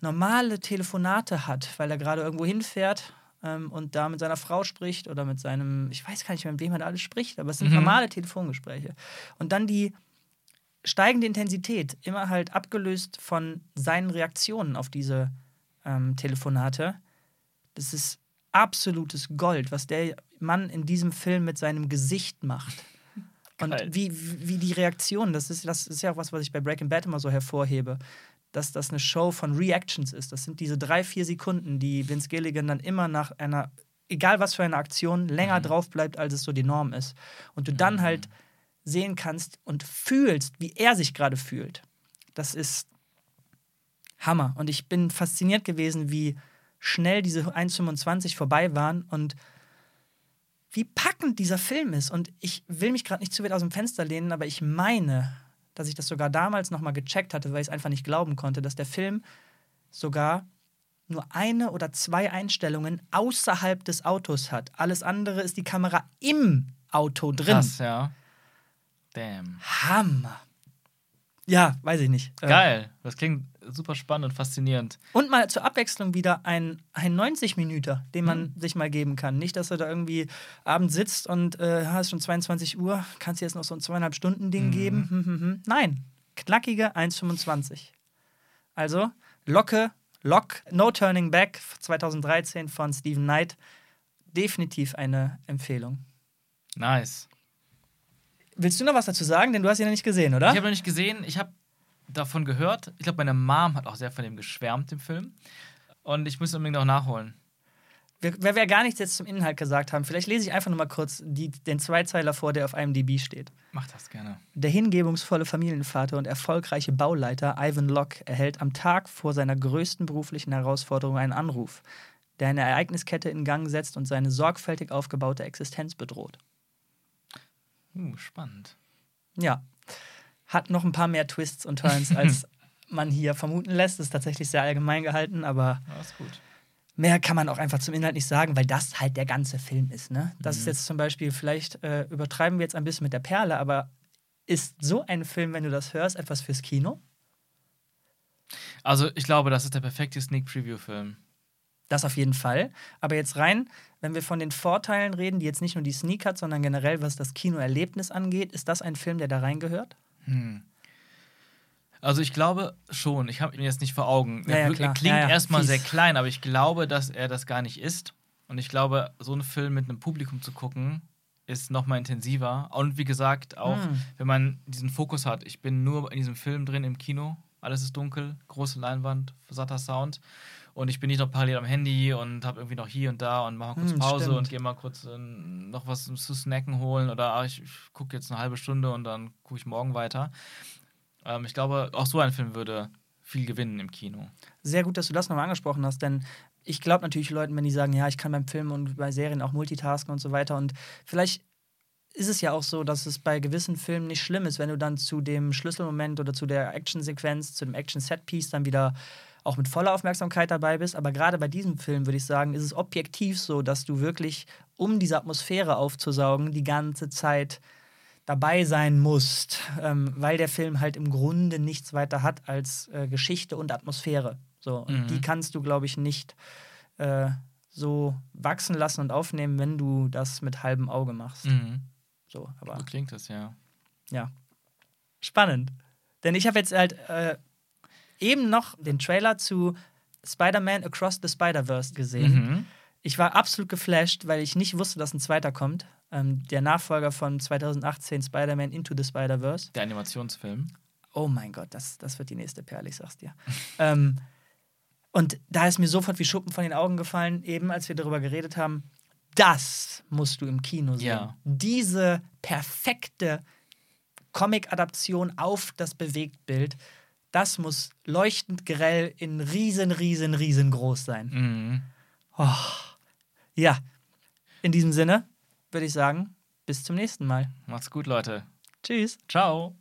Speaker 2: normale Telefonate hat, weil er gerade irgendwo hinfährt ähm, und da mit seiner Frau spricht oder mit seinem, ich weiß gar nicht mehr, mit wem er da alles spricht, aber es sind mhm. normale Telefongespräche. Und dann die steigende Intensität, immer halt abgelöst von seinen Reaktionen auf diese ähm, Telefonate, das ist absolutes Gold, was der Mann in diesem Film mit seinem Gesicht macht. Und wie, wie die Reaktion, das ist, das ist ja auch was, was ich bei Breaking Bad immer so hervorhebe, dass das eine Show von Reactions ist. Das sind diese drei, vier Sekunden, die Vince Gilligan dann immer nach einer, egal was für eine Aktion, länger mhm. drauf bleibt, als es so die Norm ist. Und du dann mhm. halt sehen kannst und fühlst, wie er sich gerade fühlt. Das ist Hammer. Und ich bin fasziniert gewesen, wie schnell diese 1,25 vorbei waren und wie packend dieser Film ist. Und ich will mich gerade nicht zu weit aus dem Fenster lehnen, aber ich meine, dass ich das sogar damals nochmal gecheckt hatte, weil ich es einfach nicht glauben konnte, dass der Film sogar nur eine oder zwei Einstellungen außerhalb des Autos hat. Alles andere ist die Kamera im Auto drin.
Speaker 1: Krass, ja. Damn.
Speaker 2: Hammer. Ja, weiß ich nicht.
Speaker 1: Äh, Geil. Das klingt super spannend und faszinierend.
Speaker 2: Und mal zur Abwechslung wieder ein, ein 90-Minüter, den man mhm. sich mal geben kann. Nicht, dass er da irgendwie abends sitzt und äh, hast schon 22 Uhr, kannst du jetzt noch so ein zweieinhalb Stunden Ding mhm. geben. Hm, hm, hm. Nein, knackige 1,25. Also Locke, Lock, No Turning Back 2013 von Stephen Knight. Definitiv eine Empfehlung.
Speaker 1: Nice.
Speaker 2: Willst du noch was dazu sagen? Denn du hast ihn noch nicht gesehen, oder?
Speaker 1: Ich habe noch nicht gesehen. Ich habe davon gehört. Ich glaube, meine Mom hat auch sehr von dem geschwärmt, dem Film. Und ich muss unbedingt noch nachholen.
Speaker 2: Wer wir gar nichts jetzt zum Inhalt gesagt haben, vielleicht lese ich einfach nur mal kurz die, den Zweizeiler vor, der auf IMDb steht.
Speaker 1: Mach das gerne.
Speaker 2: Der hingebungsvolle Familienvater und erfolgreiche Bauleiter Ivan Locke erhält am Tag vor seiner größten beruflichen Herausforderung einen Anruf, der eine Ereigniskette in Gang setzt und seine sorgfältig aufgebaute Existenz bedroht.
Speaker 1: Uh, spannend.
Speaker 2: Ja. Hat noch ein paar mehr Twists und Turns, <laughs> als man hier vermuten lässt. Ist tatsächlich sehr allgemein gehalten, aber.
Speaker 1: Ja.
Speaker 2: Mehr kann man auch einfach zum Inhalt nicht sagen, weil das halt der ganze Film ist. Ne? Das mhm. ist jetzt zum Beispiel, vielleicht äh, übertreiben wir jetzt ein bisschen mit der Perle, aber ist so ein Film, wenn du das hörst, etwas fürs Kino?
Speaker 1: Also ich glaube, das ist der perfekte Sneak Preview-Film.
Speaker 2: Das auf jeden Fall. Aber jetzt rein, wenn wir von den Vorteilen reden, die jetzt nicht nur die Sneak hat, sondern generell, was das Kinoerlebnis angeht, ist das ein Film, der da reingehört?
Speaker 1: Hm. Also ich glaube schon, ich habe ihn jetzt nicht vor Augen.
Speaker 2: Ja, ja,
Speaker 1: er klingt ja, erstmal sehr klein, aber ich glaube, dass er das gar nicht ist. Und ich glaube, so einen Film mit einem Publikum zu gucken, ist noch mal intensiver. Und wie gesagt, auch hm. wenn man diesen Fokus hat. Ich bin nur in diesem Film drin im Kino. Alles ist dunkel, große Leinwand, satter Sound. Und ich bin nicht noch parallel am Handy und habe irgendwie noch hier und da und mache kurz hm, Pause stimmt. und gehe mal kurz äh, noch was zu snacken holen. Oder ach, ich, ich gucke jetzt eine halbe Stunde und dann gucke ich morgen weiter. Ähm, ich glaube, auch so ein Film würde viel gewinnen im Kino.
Speaker 2: Sehr gut, dass du das nochmal angesprochen hast, denn ich glaube natürlich Leuten, wenn die sagen, ja, ich kann beim Film und bei Serien auch multitasken und so weiter. Und vielleicht ist es ja auch so, dass es bei gewissen Filmen nicht schlimm ist, wenn du dann zu dem Schlüsselmoment oder zu der Actionsequenz, zu dem Action-Set-Piece dann wieder auch mit voller Aufmerksamkeit dabei bist. Aber gerade bei diesem Film würde ich sagen, ist es objektiv so, dass du wirklich, um diese Atmosphäre aufzusaugen, die ganze Zeit dabei sein musst, ähm, weil der Film halt im Grunde nichts weiter hat als äh, Geschichte und Atmosphäre. So, und mhm. die kannst du, glaube ich, nicht äh, so wachsen lassen und aufnehmen, wenn du das mit halbem Auge machst.
Speaker 1: Mhm.
Speaker 2: So, aber.
Speaker 1: So klingt das, ja.
Speaker 2: Ja. Spannend. Denn ich habe jetzt halt äh, eben noch den Trailer zu Spider-Man Across the Spider-Verse gesehen. Mhm. Ich war absolut geflasht, weil ich nicht wusste, dass ein zweiter kommt ähm, der Nachfolger von 2018 Spider-Man Into the Spider-Verse.
Speaker 1: Der Animationsfilm.
Speaker 2: Oh mein Gott, das, das wird die nächste Perle, ich sag's dir. <laughs> ähm, und da ist mir sofort wie Schuppen von den Augen gefallen, eben als wir darüber geredet haben. Das musst du im Kino sehen.
Speaker 1: Ja.
Speaker 2: Diese perfekte Comic-Adaption auf das Bewegtbild, das muss leuchtend grell in riesen, riesen, riesengroß sein.
Speaker 1: Mhm.
Speaker 2: Oh. Ja, in diesem Sinne, würde ich sagen, bis zum nächsten Mal.
Speaker 1: Macht's gut, Leute.
Speaker 2: Tschüss.
Speaker 1: Ciao.